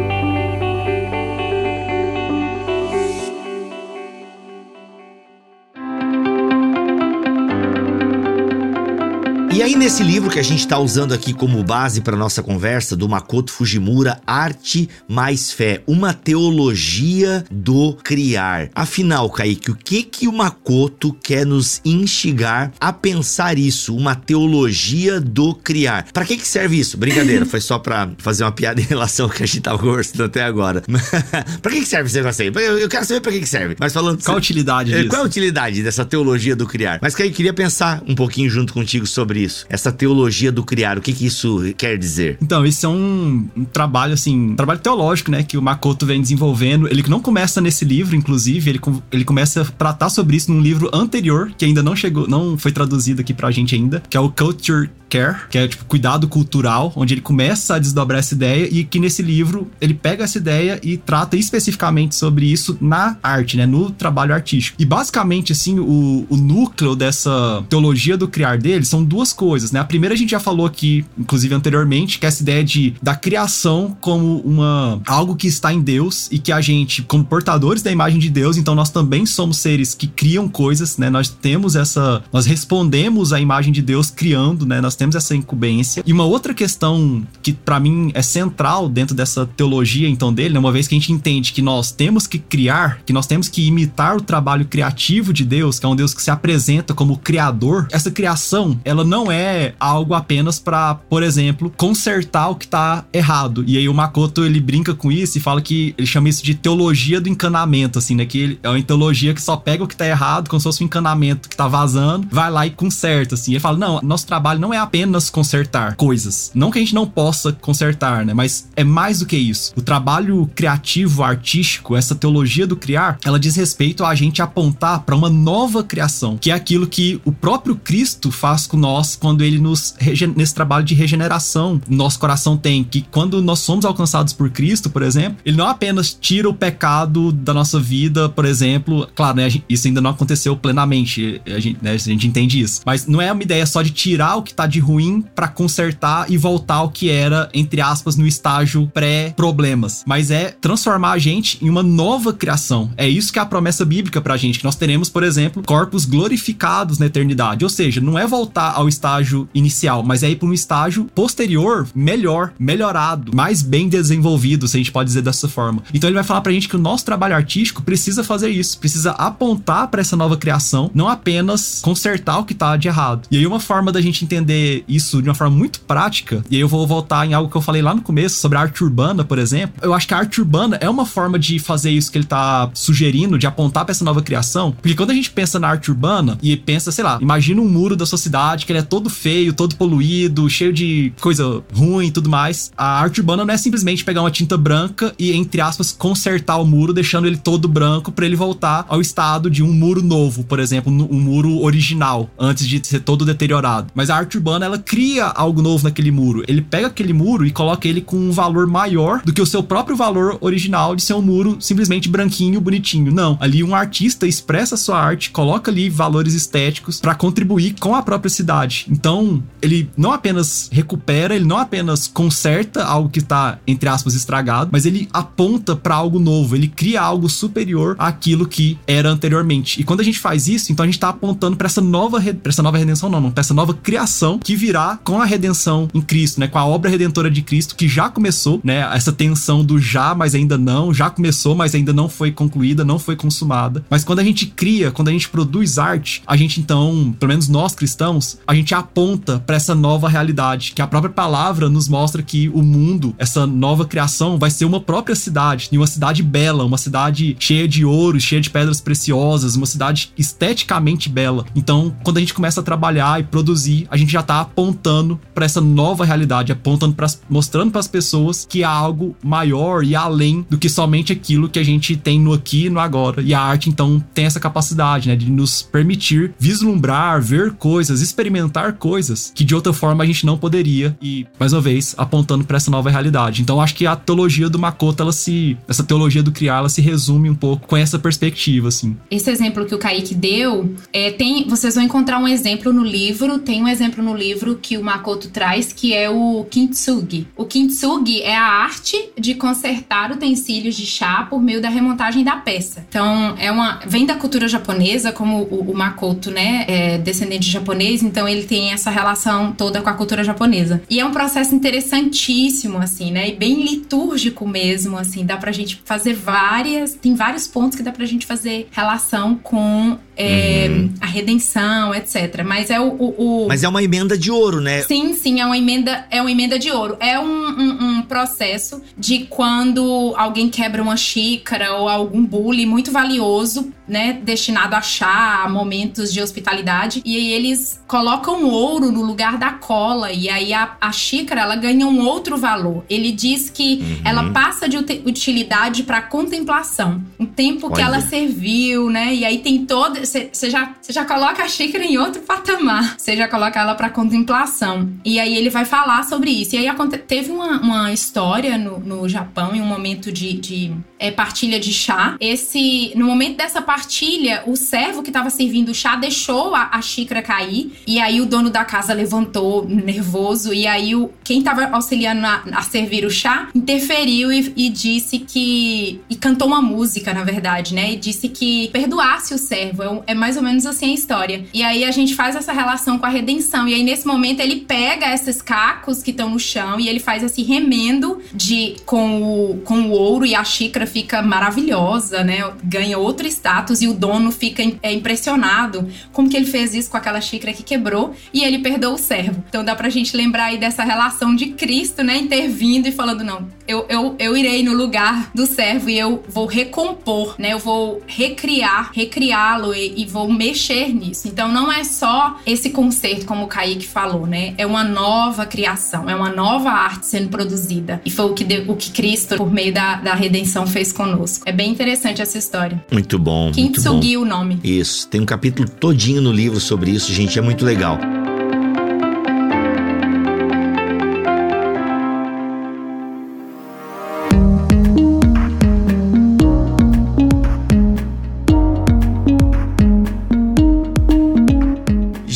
E aí, nesse livro que a gente está usando aqui como base para nossa conversa, do Makoto Fujimura, Arte mais Fé, uma teologia do criar. Afinal, Kaique, o que que o Makoto quer nos instigar a pensar isso? Uma teologia do criar. Para que que serve isso? Brincadeira, foi só para fazer uma piada em relação ao que a gente tava conversando até agora. para que que serve esse negócio aí? Eu quero saber para que que serve. Mas falando... Qual a utilidade é, disso? Qual a utilidade dessa teologia do criar? Mas, Kaique, queria pensar um pouquinho junto contigo sobre isso? Essa teologia do criar, o que que isso quer dizer? Então, isso é um, um trabalho, assim, um trabalho teológico, né, que o Makoto vem desenvolvendo. Ele não começa nesse livro, inclusive, ele, ele começa a tratar sobre isso num livro anterior, que ainda não chegou, não foi traduzido aqui pra gente ainda, que é o Culture Care, que é tipo cuidado cultural, onde ele começa a desdobrar essa ideia e que nesse livro ele pega essa ideia e trata especificamente sobre isso na arte, né, no trabalho artístico. E basicamente assim, o, o núcleo dessa teologia do criar dele são duas coisas, né? A primeira a gente já falou aqui, inclusive anteriormente, que é essa ideia de da criação como uma algo que está em Deus e que a gente, como portadores da imagem de Deus, então nós também somos seres que criam coisas, né? Nós temos essa, nós respondemos à imagem de Deus criando, né? Nós temos essa incumbência. E uma outra questão que para mim é central dentro dessa teologia então dele, né? uma vez que a gente entende que nós temos que criar, que nós temos que imitar o trabalho criativo de Deus, que é um Deus que se apresenta como criador, essa criação, ela não é algo apenas para, por exemplo, consertar o que tá errado. E aí o Makoto ele brinca com isso e fala que ele chama isso de teologia do encanamento, assim, né? Que é uma teologia que só pega o que tá errado, como se fosse um encanamento que tá vazando, vai lá e conserta, assim. Ele fala: não, nosso trabalho não é apenas consertar coisas. Não que a gente não possa consertar, né? Mas é mais do que isso. O trabalho criativo, artístico, essa teologia do criar, ela diz respeito a gente apontar para uma nova criação, que é aquilo que o próprio Cristo faz com nós quando ele nos nesse trabalho de regeneração nosso coração tem, que quando nós somos alcançados por Cristo, por exemplo, ele não apenas tira o pecado da nossa vida, por exemplo, claro, né, isso ainda não aconteceu plenamente, a gente, né, a gente entende isso, mas não é uma ideia só de tirar o que tá de ruim para consertar e voltar ao que era, entre aspas, no estágio pré-problemas. Mas é transformar a gente em uma nova criação. É isso que é a promessa bíblica pra gente, que nós teremos, por exemplo, corpos glorificados na eternidade. Ou seja, não é voltar ao estágio inicial, mas é ir para um estágio posterior, melhor, melhorado, mais bem desenvolvido, se a gente pode dizer dessa forma. Então ele vai falar pra gente que o nosso trabalho artístico precisa fazer isso, precisa apontar para essa nova criação, não apenas consertar o que tá de errado. E aí uma forma da gente entender isso de uma forma muito prática, e aí eu vou voltar em algo que eu falei lá no começo sobre a arte urbana, por exemplo. Eu acho que a arte urbana é uma forma de fazer isso que ele tá sugerindo, de apontar para essa nova criação, porque quando a gente pensa na arte urbana e pensa, sei lá, imagina um muro da sua cidade que ele é todo feio, todo poluído, cheio de coisa ruim e tudo mais. A arte urbana não é simplesmente pegar uma tinta branca e, entre aspas, consertar o muro, deixando ele todo branco para ele voltar ao estado de um muro novo, por exemplo, um muro original, antes de ser todo deteriorado. Mas a arte urbana, ela cria algo novo naquele muro. Ele pega aquele muro e coloca ele com um valor maior do que o seu próprio valor original de ser um muro simplesmente branquinho, bonitinho. Não, ali um artista expressa sua arte, coloca ali valores estéticos para contribuir com a própria cidade. Então, ele não apenas recupera, ele não apenas conserta algo que tá entre aspas estragado, mas ele aponta para algo novo, ele cria algo superior àquilo que era anteriormente. E quando a gente faz isso, então a gente tá apontando para essa nova para essa nova redenção não, não, para essa nova criação que virá com a redenção em Cristo, né, com a obra redentora de Cristo que já começou, né, essa tensão do já, mas ainda não, já começou, mas ainda não foi concluída, não foi consumada. Mas quando a gente cria, quando a gente produz arte, a gente então, pelo menos nós cristãos, a gente aponta para essa nova realidade, que a própria palavra nos mostra que o mundo, essa nova criação, vai ser uma própria cidade, e uma cidade bela, uma cidade cheia de ouro, cheia de pedras preciosas, uma cidade esteticamente bela. Então, quando a gente começa a trabalhar e produzir, a gente já tá apontando para essa nova realidade, apontando para mostrando para as pessoas que há algo maior e além do que somente aquilo que a gente tem no aqui e no agora. E a arte então tem essa capacidade, né, de nos permitir vislumbrar, ver coisas, experimentar coisas que de outra forma a gente não poderia. E mais uma vez apontando para essa nova realidade. Então acho que a teologia do Makoto, ela se essa teologia do criar, ela se resume um pouco com essa perspectiva assim. Esse exemplo que o Kaique deu, é, tem, vocês vão encontrar um exemplo no livro, tem um exemplo no livro que o Makoto traz que é o kintsugi. O kintsugi é a arte de consertar utensílios de chá por meio da remontagem da peça. Então, é uma vem da cultura japonesa, como o, o Makoto, né, é descendente de japonês, então ele tem essa relação toda com a cultura japonesa. E é um processo interessantíssimo assim, né, e bem litúrgico mesmo, assim, dá pra gente fazer várias, tem vários pontos que dá pra gente fazer relação com é, uhum. a redenção, etc. Mas é o, o, o, Mas é uma emenda de ouro, né? Sim, sim, é uma emenda, é uma emenda de ouro. É um, um, um processo de quando alguém quebra uma xícara ou algum bule muito valioso, né? Destinado a chá, a momentos de hospitalidade. E aí eles colocam ouro no lugar da cola. E aí a, a xícara ela ganha um outro valor. Ele diz que uhum. ela passa de utilidade para contemplação. O tempo Olha. que ela serviu, né? E aí tem todo você já, já coloca a xícara em outro patamar. Você já coloca ela para contemplação. E aí ele vai falar sobre isso. E aí teve uma, uma história no, no Japão, em um momento de, de é, partilha de chá. Esse, no momento dessa partilha, o servo que estava servindo o chá deixou a, a, xícara cair. E aí o dono da casa levantou, nervoso. E aí o, quem estava auxiliando a, a, servir o chá interferiu e, e disse que. E cantou uma música, na verdade, né? E disse que perdoasse o servo. É mais ou menos assim a história. E aí a gente faz essa relação com a redenção. E aí nesse momento ele pega esses cacos que estão no chão e ele faz esse remendo de com o, com o ouro e a xícara fica maravilhosa, né? Ganha outro status e o dono fica é, impressionado como que ele fez isso com aquela xícara que quebrou e ele perdoa o servo. Então dá pra gente lembrar aí dessa relação de Cristo, né? Intervindo e falando: não, eu, eu, eu irei no lugar do servo e eu vou recompor, né? Eu vou recriar, recriá-lo e, e, vou mexer nisso. Então não é só esse concerto, como o Kaique falou, né? É uma nova criação, é uma nova arte sendo produzida. E foi o que, de, o que Cristo, por meio da, da redenção, fez conosco. É bem interessante essa história. Muito bom. Kintsugi o nome. Isso. Tem um capítulo todinho no livro sobre isso, gente. É muito legal.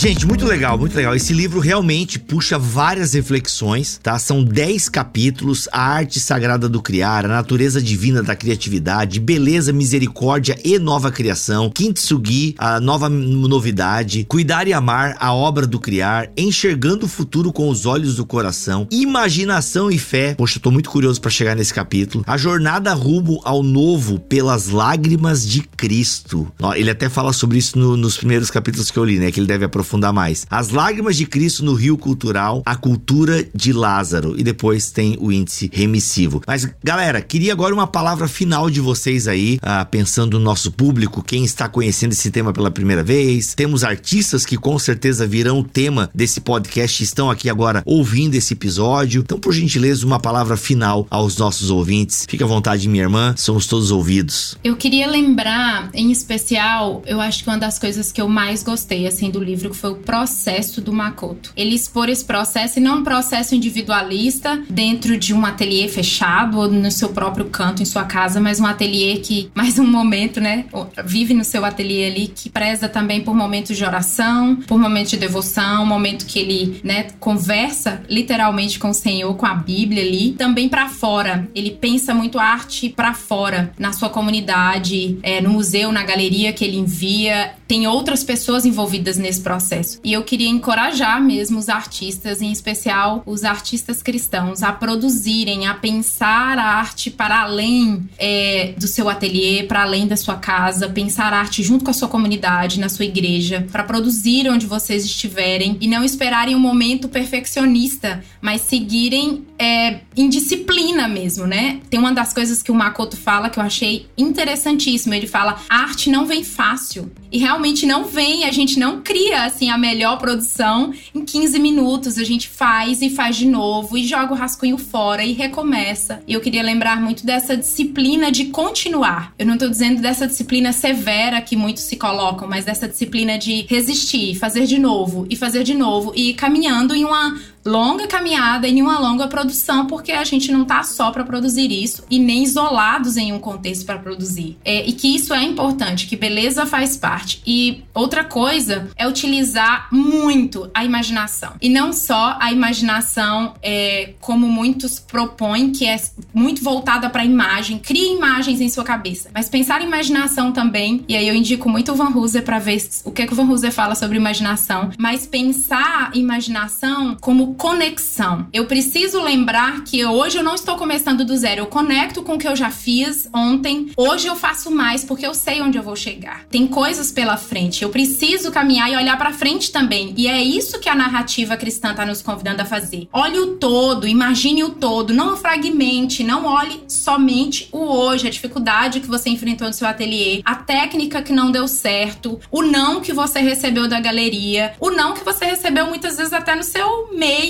Gente, muito legal, muito legal. Esse livro realmente puxa várias reflexões, tá? São 10 capítulos: a arte sagrada do criar, a natureza divina da criatividade, beleza, misericórdia e nova criação, Kintsugi, a nova novidade, cuidar e amar, a obra do criar, enxergando o futuro com os olhos do coração, imaginação e fé. Poxa, eu tô muito curioso para chegar nesse capítulo. A jornada rumo ao novo pelas lágrimas de Cristo. Ó, Ele até fala sobre isso no- nos primeiros capítulos que eu li, né? Que ele deve aprofundar mais. As lágrimas de Cristo no rio cultural, a cultura de Lázaro. E depois tem o índice remissivo. Mas, galera, queria agora uma palavra final de vocês aí, ah, pensando no nosso público, quem está conhecendo esse tema pela primeira vez. Temos artistas que com certeza virão o tema desse podcast, estão aqui agora ouvindo esse episódio. Então, por gentileza, uma palavra final aos nossos ouvintes. Fique à vontade, minha irmã, somos todos ouvidos. Eu queria lembrar, em especial, eu acho que uma das coisas que eu mais gostei, assim, do livro foi o processo do Makoto. Ele expor esse processo, e não um processo individualista dentro de um ateliê fechado ou no seu próprio canto, em sua casa, mas um ateliê que, mais um momento, né, vive no seu ateliê ali, que preza também por momentos de oração, por momentos de devoção, momento que ele, né, conversa literalmente com o Senhor, com a Bíblia ali, também pra fora. Ele pensa muito arte pra fora, na sua comunidade, é, no museu, na galeria que ele envia. Tem outras pessoas envolvidas nesse processo. E eu queria encorajar mesmo os artistas, em especial os artistas cristãos, a produzirem, a pensar a arte para além é, do seu ateliê, para além da sua casa, pensar a arte junto com a sua comunidade, na sua igreja, para produzir onde vocês estiverem e não esperarem um momento perfeccionista, mas seguirem é, em disciplina mesmo, né? Tem uma das coisas que o Makoto fala que eu achei interessantíssimo. Ele fala: a arte não vem fácil. E realmente não vem, a gente não cria assim a melhor produção em 15 minutos. A gente faz e faz de novo e joga o rascunho fora e recomeça. E eu queria lembrar muito dessa disciplina de continuar. Eu não tô dizendo dessa disciplina severa que muitos se colocam, mas dessa disciplina de resistir, fazer de novo e fazer de novo e ir caminhando em uma longa caminhada e uma longa produção, porque a gente não tá só para produzir isso e nem isolados em um contexto para produzir. É, e que isso é importante, que beleza faz parte. E outra coisa é utilizar muito a imaginação. E não só a imaginação, é, como muitos propõem, que é muito voltada para imagem, cria imagens em sua cabeça. Mas pensar em imaginação também, e aí eu indico muito o Van Hooser para ver o que, que o Van Hooser fala sobre imaginação, mas pensar imaginação como conexão. Eu preciso lembrar que hoje eu não estou começando do zero, eu conecto com o que eu já fiz ontem. Hoje eu faço mais porque eu sei onde eu vou chegar. Tem coisas pela frente. Eu preciso caminhar e olhar para frente também. E é isso que a narrativa cristã está nos convidando a fazer. Olhe o todo, imagine o todo, não fragmente, não olhe somente o hoje, a dificuldade que você enfrentou no seu ateliê, a técnica que não deu certo, o não que você recebeu da galeria, o não que você recebeu muitas vezes até no seu meio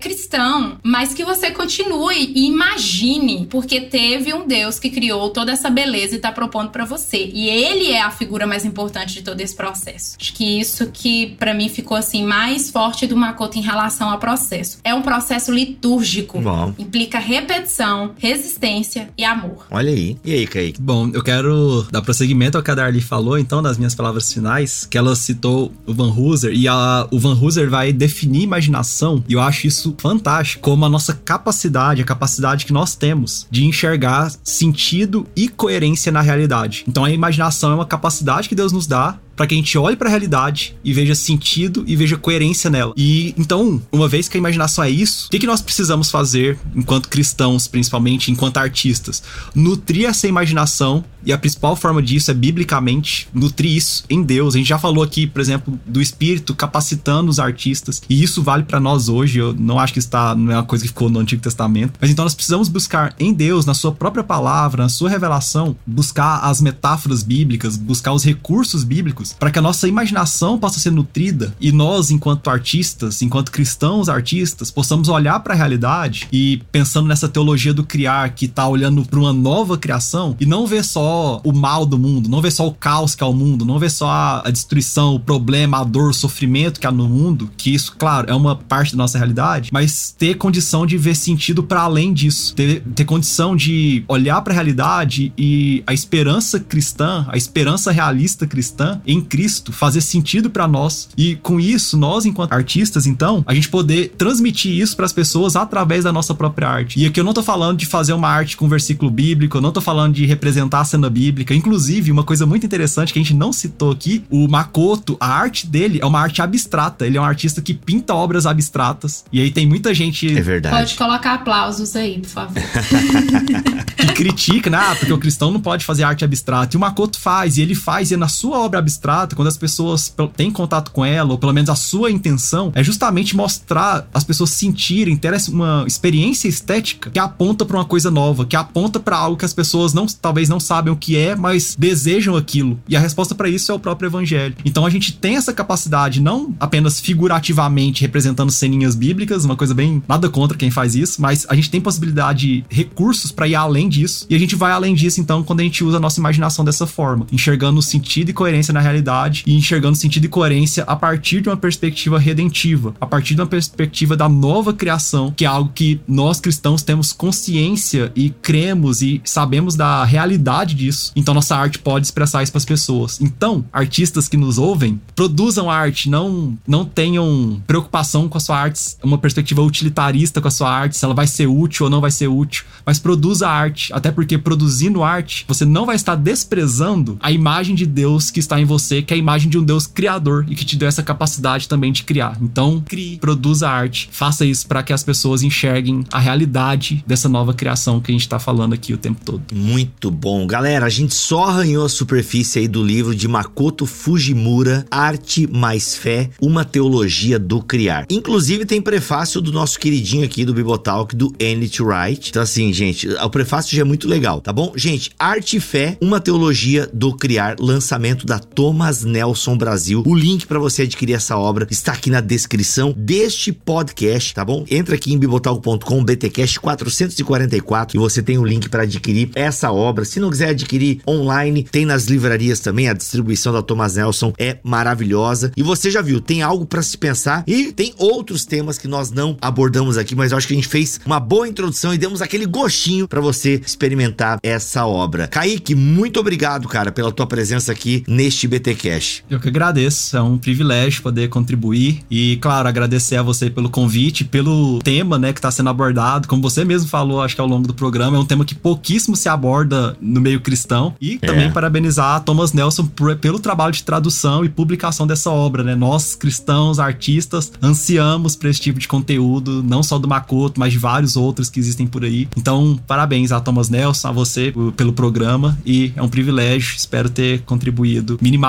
cristão, mas que você continue e imagine, porque teve um Deus que criou toda essa beleza e tá propondo para você. E ele é a figura mais importante de todo esse processo. Acho que isso que para mim ficou assim mais forte do Makoto em relação ao processo. É um processo litúrgico. Bom. Implica repetição, resistência e amor. Olha aí. E aí, Kaique? Bom, eu quero dar prosseguimento ao que a Darly falou, então, nas minhas palavras finais, que ela citou o Van Hooser, e a, o Van Hooser vai definir imaginação, e eu acho isso fantástico, como a nossa capacidade, a capacidade que nós temos de enxergar sentido e coerência na realidade. Então, a imaginação é uma capacidade que Deus nos dá para que a gente olhe para a realidade e veja sentido e veja coerência nela. E então, uma vez que a imaginação é isso, o que, que nós precisamos fazer enquanto cristãos, principalmente enquanto artistas? Nutrir essa imaginação e a principal forma disso é biblicamente nutrir isso em Deus. A gente já falou aqui, por exemplo, do Espírito capacitando os artistas e isso vale para nós hoje. Eu não acho que está não é uma coisa que ficou no Antigo Testamento, mas então nós precisamos buscar em Deus, na Sua própria palavra, na Sua revelação, buscar as metáforas bíblicas, buscar os recursos bíblicos para que a nossa imaginação possa ser nutrida e nós, enquanto artistas, enquanto cristãos artistas, possamos olhar para a realidade e pensando nessa teologia do criar que tá olhando para uma nova criação e não ver só o mal do mundo, não ver só o caos que é o mundo, não ver só a, a destruição, o problema, a dor, o sofrimento que há no mundo, que isso, claro, é uma parte da nossa realidade, mas ter condição de ver sentido para além disso, ter, ter condição de olhar para a realidade e a esperança cristã, a esperança realista cristã em Cristo fazer sentido para nós e com isso nós enquanto artistas então a gente poder transmitir isso para as pessoas através da nossa própria arte. E aqui eu não tô falando de fazer uma arte com versículo bíblico, eu não tô falando de representar a cena bíblica. Inclusive, uma coisa muito interessante que a gente não citou aqui, o Makoto, a arte dele é uma arte abstrata. Ele é um artista que pinta obras abstratas. E aí tem muita gente É verdade. Pode colocar aplausos aí, por favor. que critica, né? Ah, porque o cristão não pode fazer arte abstrata. E o Makoto faz, e ele faz, e é na sua obra abstrata, quando as pessoas têm contato com ela, ou pelo menos a sua intenção, é justamente mostrar as pessoas sentirem, ter uma experiência estética que aponta pra uma coisa nova, que aponta pra algo que as pessoas não, talvez não sabem o que é, mas desejam aquilo. E a resposta pra isso é o próprio evangelho. Então a gente tem essa capacidade, não apenas figurativamente representando ceninhas bíblicas, uma coisa bem nada contra quem faz isso, mas a gente tem possibilidade, recursos pra ir além disso. E a gente vai além disso então quando a gente usa a nossa imaginação dessa forma, enxergando sentido e coerência na realidade e enxergando sentido e coerência a partir de uma perspectiva redentiva, a partir de uma perspectiva da nova criação, que é algo que nós cristãos temos consciência e cremos e sabemos da realidade disso. Então nossa arte pode expressar isso para as pessoas. Então, artistas que nos ouvem, produzam arte, não não tenham preocupação com a sua arte, uma perspectiva utilitarista com a sua arte, se ela vai ser útil ou não vai ser útil, mas produza arte, até porque produzindo arte, você não vai estar desprezando a imagem de Deus que está em você, que é a imagem de um Deus criador e que te deu essa capacidade também de criar. Então, crie, produza arte, faça isso para que as pessoas enxerguem a realidade dessa nova criação que a gente está falando aqui o tempo todo. Muito bom. Galera, a gente só arranhou a superfície aí do livro de Makoto Fujimura, Arte mais Fé, uma teologia do criar. Inclusive tem prefácio do nosso queridinho aqui do Bibotalk, do to Write. Então assim, gente, o prefácio já é muito legal, tá bom? Gente, Arte e Fé, uma teologia do criar, lançamento da Thomas Nelson Brasil. O link para você adquirir essa obra está aqui na descrição deste podcast, tá bom? Entra aqui em bibotalk.com, BTcast 444 e você tem o link para adquirir essa obra. Se não quiser adquirir online, tem nas livrarias também. A distribuição da Thomas Nelson é maravilhosa. E você já viu, tem algo para se pensar e tem outros temas que nós não abordamos aqui, mas eu acho que a gente fez uma boa introdução e demos aquele gostinho para você experimentar essa obra. Kaique, muito obrigado, cara, pela tua presença aqui neste. Eu que agradeço, é um privilégio poder contribuir e, claro, agradecer a você pelo convite, pelo tema, né, que está sendo abordado. Como você mesmo falou, acho que ao longo do programa, é um tema que pouquíssimo se aborda no meio cristão. E É. também parabenizar a Thomas Nelson por- pelo trabalho de tradução e publicação dessa obra, né? Nós, cristãos, artistas, ansiamos por esse tipo de conteúdo, não só do Makoto, mas de vários outros que existem por aí. Então, parabéns a Thomas Nelson, a você pelo programa e é um privilégio, espero ter contribuído minimamente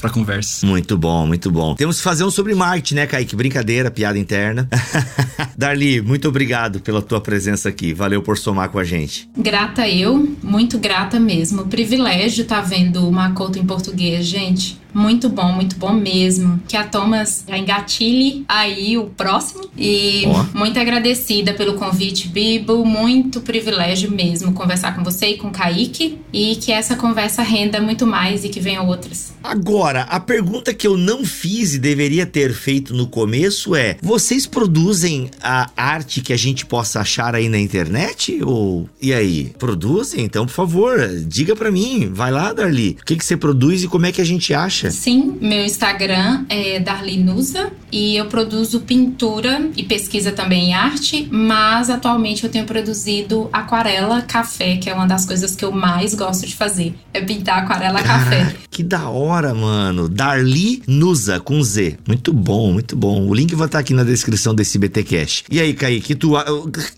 para a conversa. Muito bom, muito bom. Temos que fazer um sobre Marte, né, Kaique? Brincadeira, piada interna. Darli, muito obrigado pela tua presença aqui. Valeu por somar com a gente. Grata eu, muito grata mesmo. Privilégio estar vendo o Makoto em português, gente. Muito bom, muito bom mesmo. Que a Thomas já engatilhe aí o próximo. E muito agradecida pelo convite, Bibo. Muito privilégio mesmo conversar com você e com o Kaique. E que essa conversa renda muito mais e que venham outras. Agora, a pergunta que eu não fiz e deveria ter feito no começo é: vocês produzem a arte que a gente possa achar aí na internet? Ou e aí? Produzem? Então, por favor, diga pra mim. Vai lá, Darli. O que, que você produz e como é que a gente acha? Sim, meu Instagram é Darlinusa e eu produzo pintura e pesquisa também em arte, mas atualmente eu tenho produzido aquarela café, que é uma das coisas que eu mais gosto de fazer. É pintar aquarela café. Caraca, que da hora, mano. Darli Nusa, com Z. Muito bom, muito bom. O link vai estar aqui na descrição desse BTcast. E aí, Kaique, tu, ah,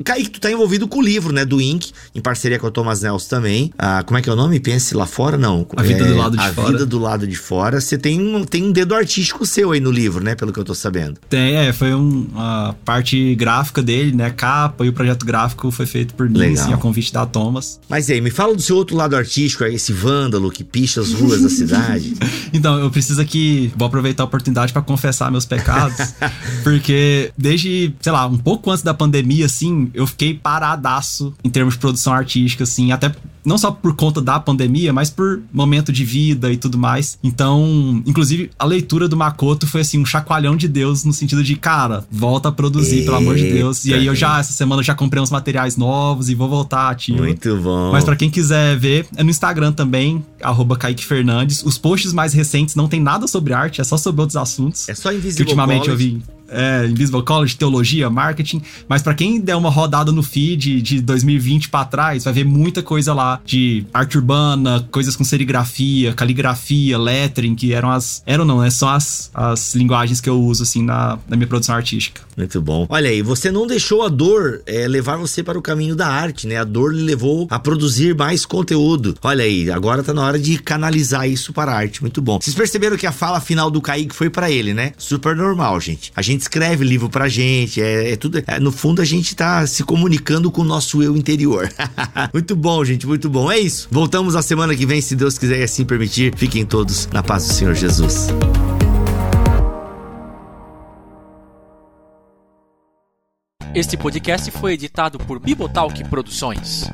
Kaique, tu tá envolvido com o livro, né, do Ink, em parceria com o Thomas Nelson também. Ah, como é que é o nome? Pense lá fora, não. A Vida É, do Lado de a Fora. vida do lado de fora. Você tem um, tem um dedo artístico seu aí no livro, né, pelo que eu tô sabendo. Tem, é, foi um, a parte gráfica dele, né? Capa e o projeto gráfico foi feito por mim, assim, a convite da Thomas. Mas aí, me fala do seu outro lado artístico, esse vândalo que picha as ruas da cidade. Então, eu preciso aqui, vou aproveitar a oportunidade pra confessar meus pecados, porque desde, sei lá, um pouco antes da pandemia, assim, eu fiquei paradaço em termos de produção artística, assim, até não só por conta da pandemia, mas por momento de vida e tudo mais. Então, inclusive, a leitura do Makoto foi assim, um chacoalhão de Deus no sentido de, cara, volta a produzir, Eita. pelo amor de Deus. E aí eu já, essa semana, já comprei uns materiais novos e vou voltar ativo. Muito bom. Mas para quem quiser ver, é no Instagram também, arroba Kaique Fernandes. Os posts mais recentes não tem nada sobre arte, é só sobre outros assuntos. É só Invisible Que ultimamente College. eu vi é, Invisible College, teologia, marketing. Mas para quem der uma rodada no feed de 2020 para trás, vai ver muita coisa lá de arte urbana, coisas com serigrafia, caligrafia, lettering, que eram as. Eram não, né? São as, as linguagens que eu uso, assim, na, na minha produção artística. Muito bom. Olha aí, você não deixou a dor é, levar você para o caminho da arte, né? A dor lhe levou a produzir mais conteúdo. Olha aí, agora tá na hora de canalizar isso para a arte. Muito bom. Vocês perceberam que a fala final do Kaique foi para ele, né? Super normal, gente. A gente escreve livro pra gente, é, é tudo. É, no fundo, a gente tá se comunicando com o nosso eu interior. muito bom, gente, muito bom. É isso. Voltamos a semana que vem, se Deus quiser e assim permitir. Fiquem todos na paz do Senhor Jesus. Este podcast foi editado por Bibotalk Produções.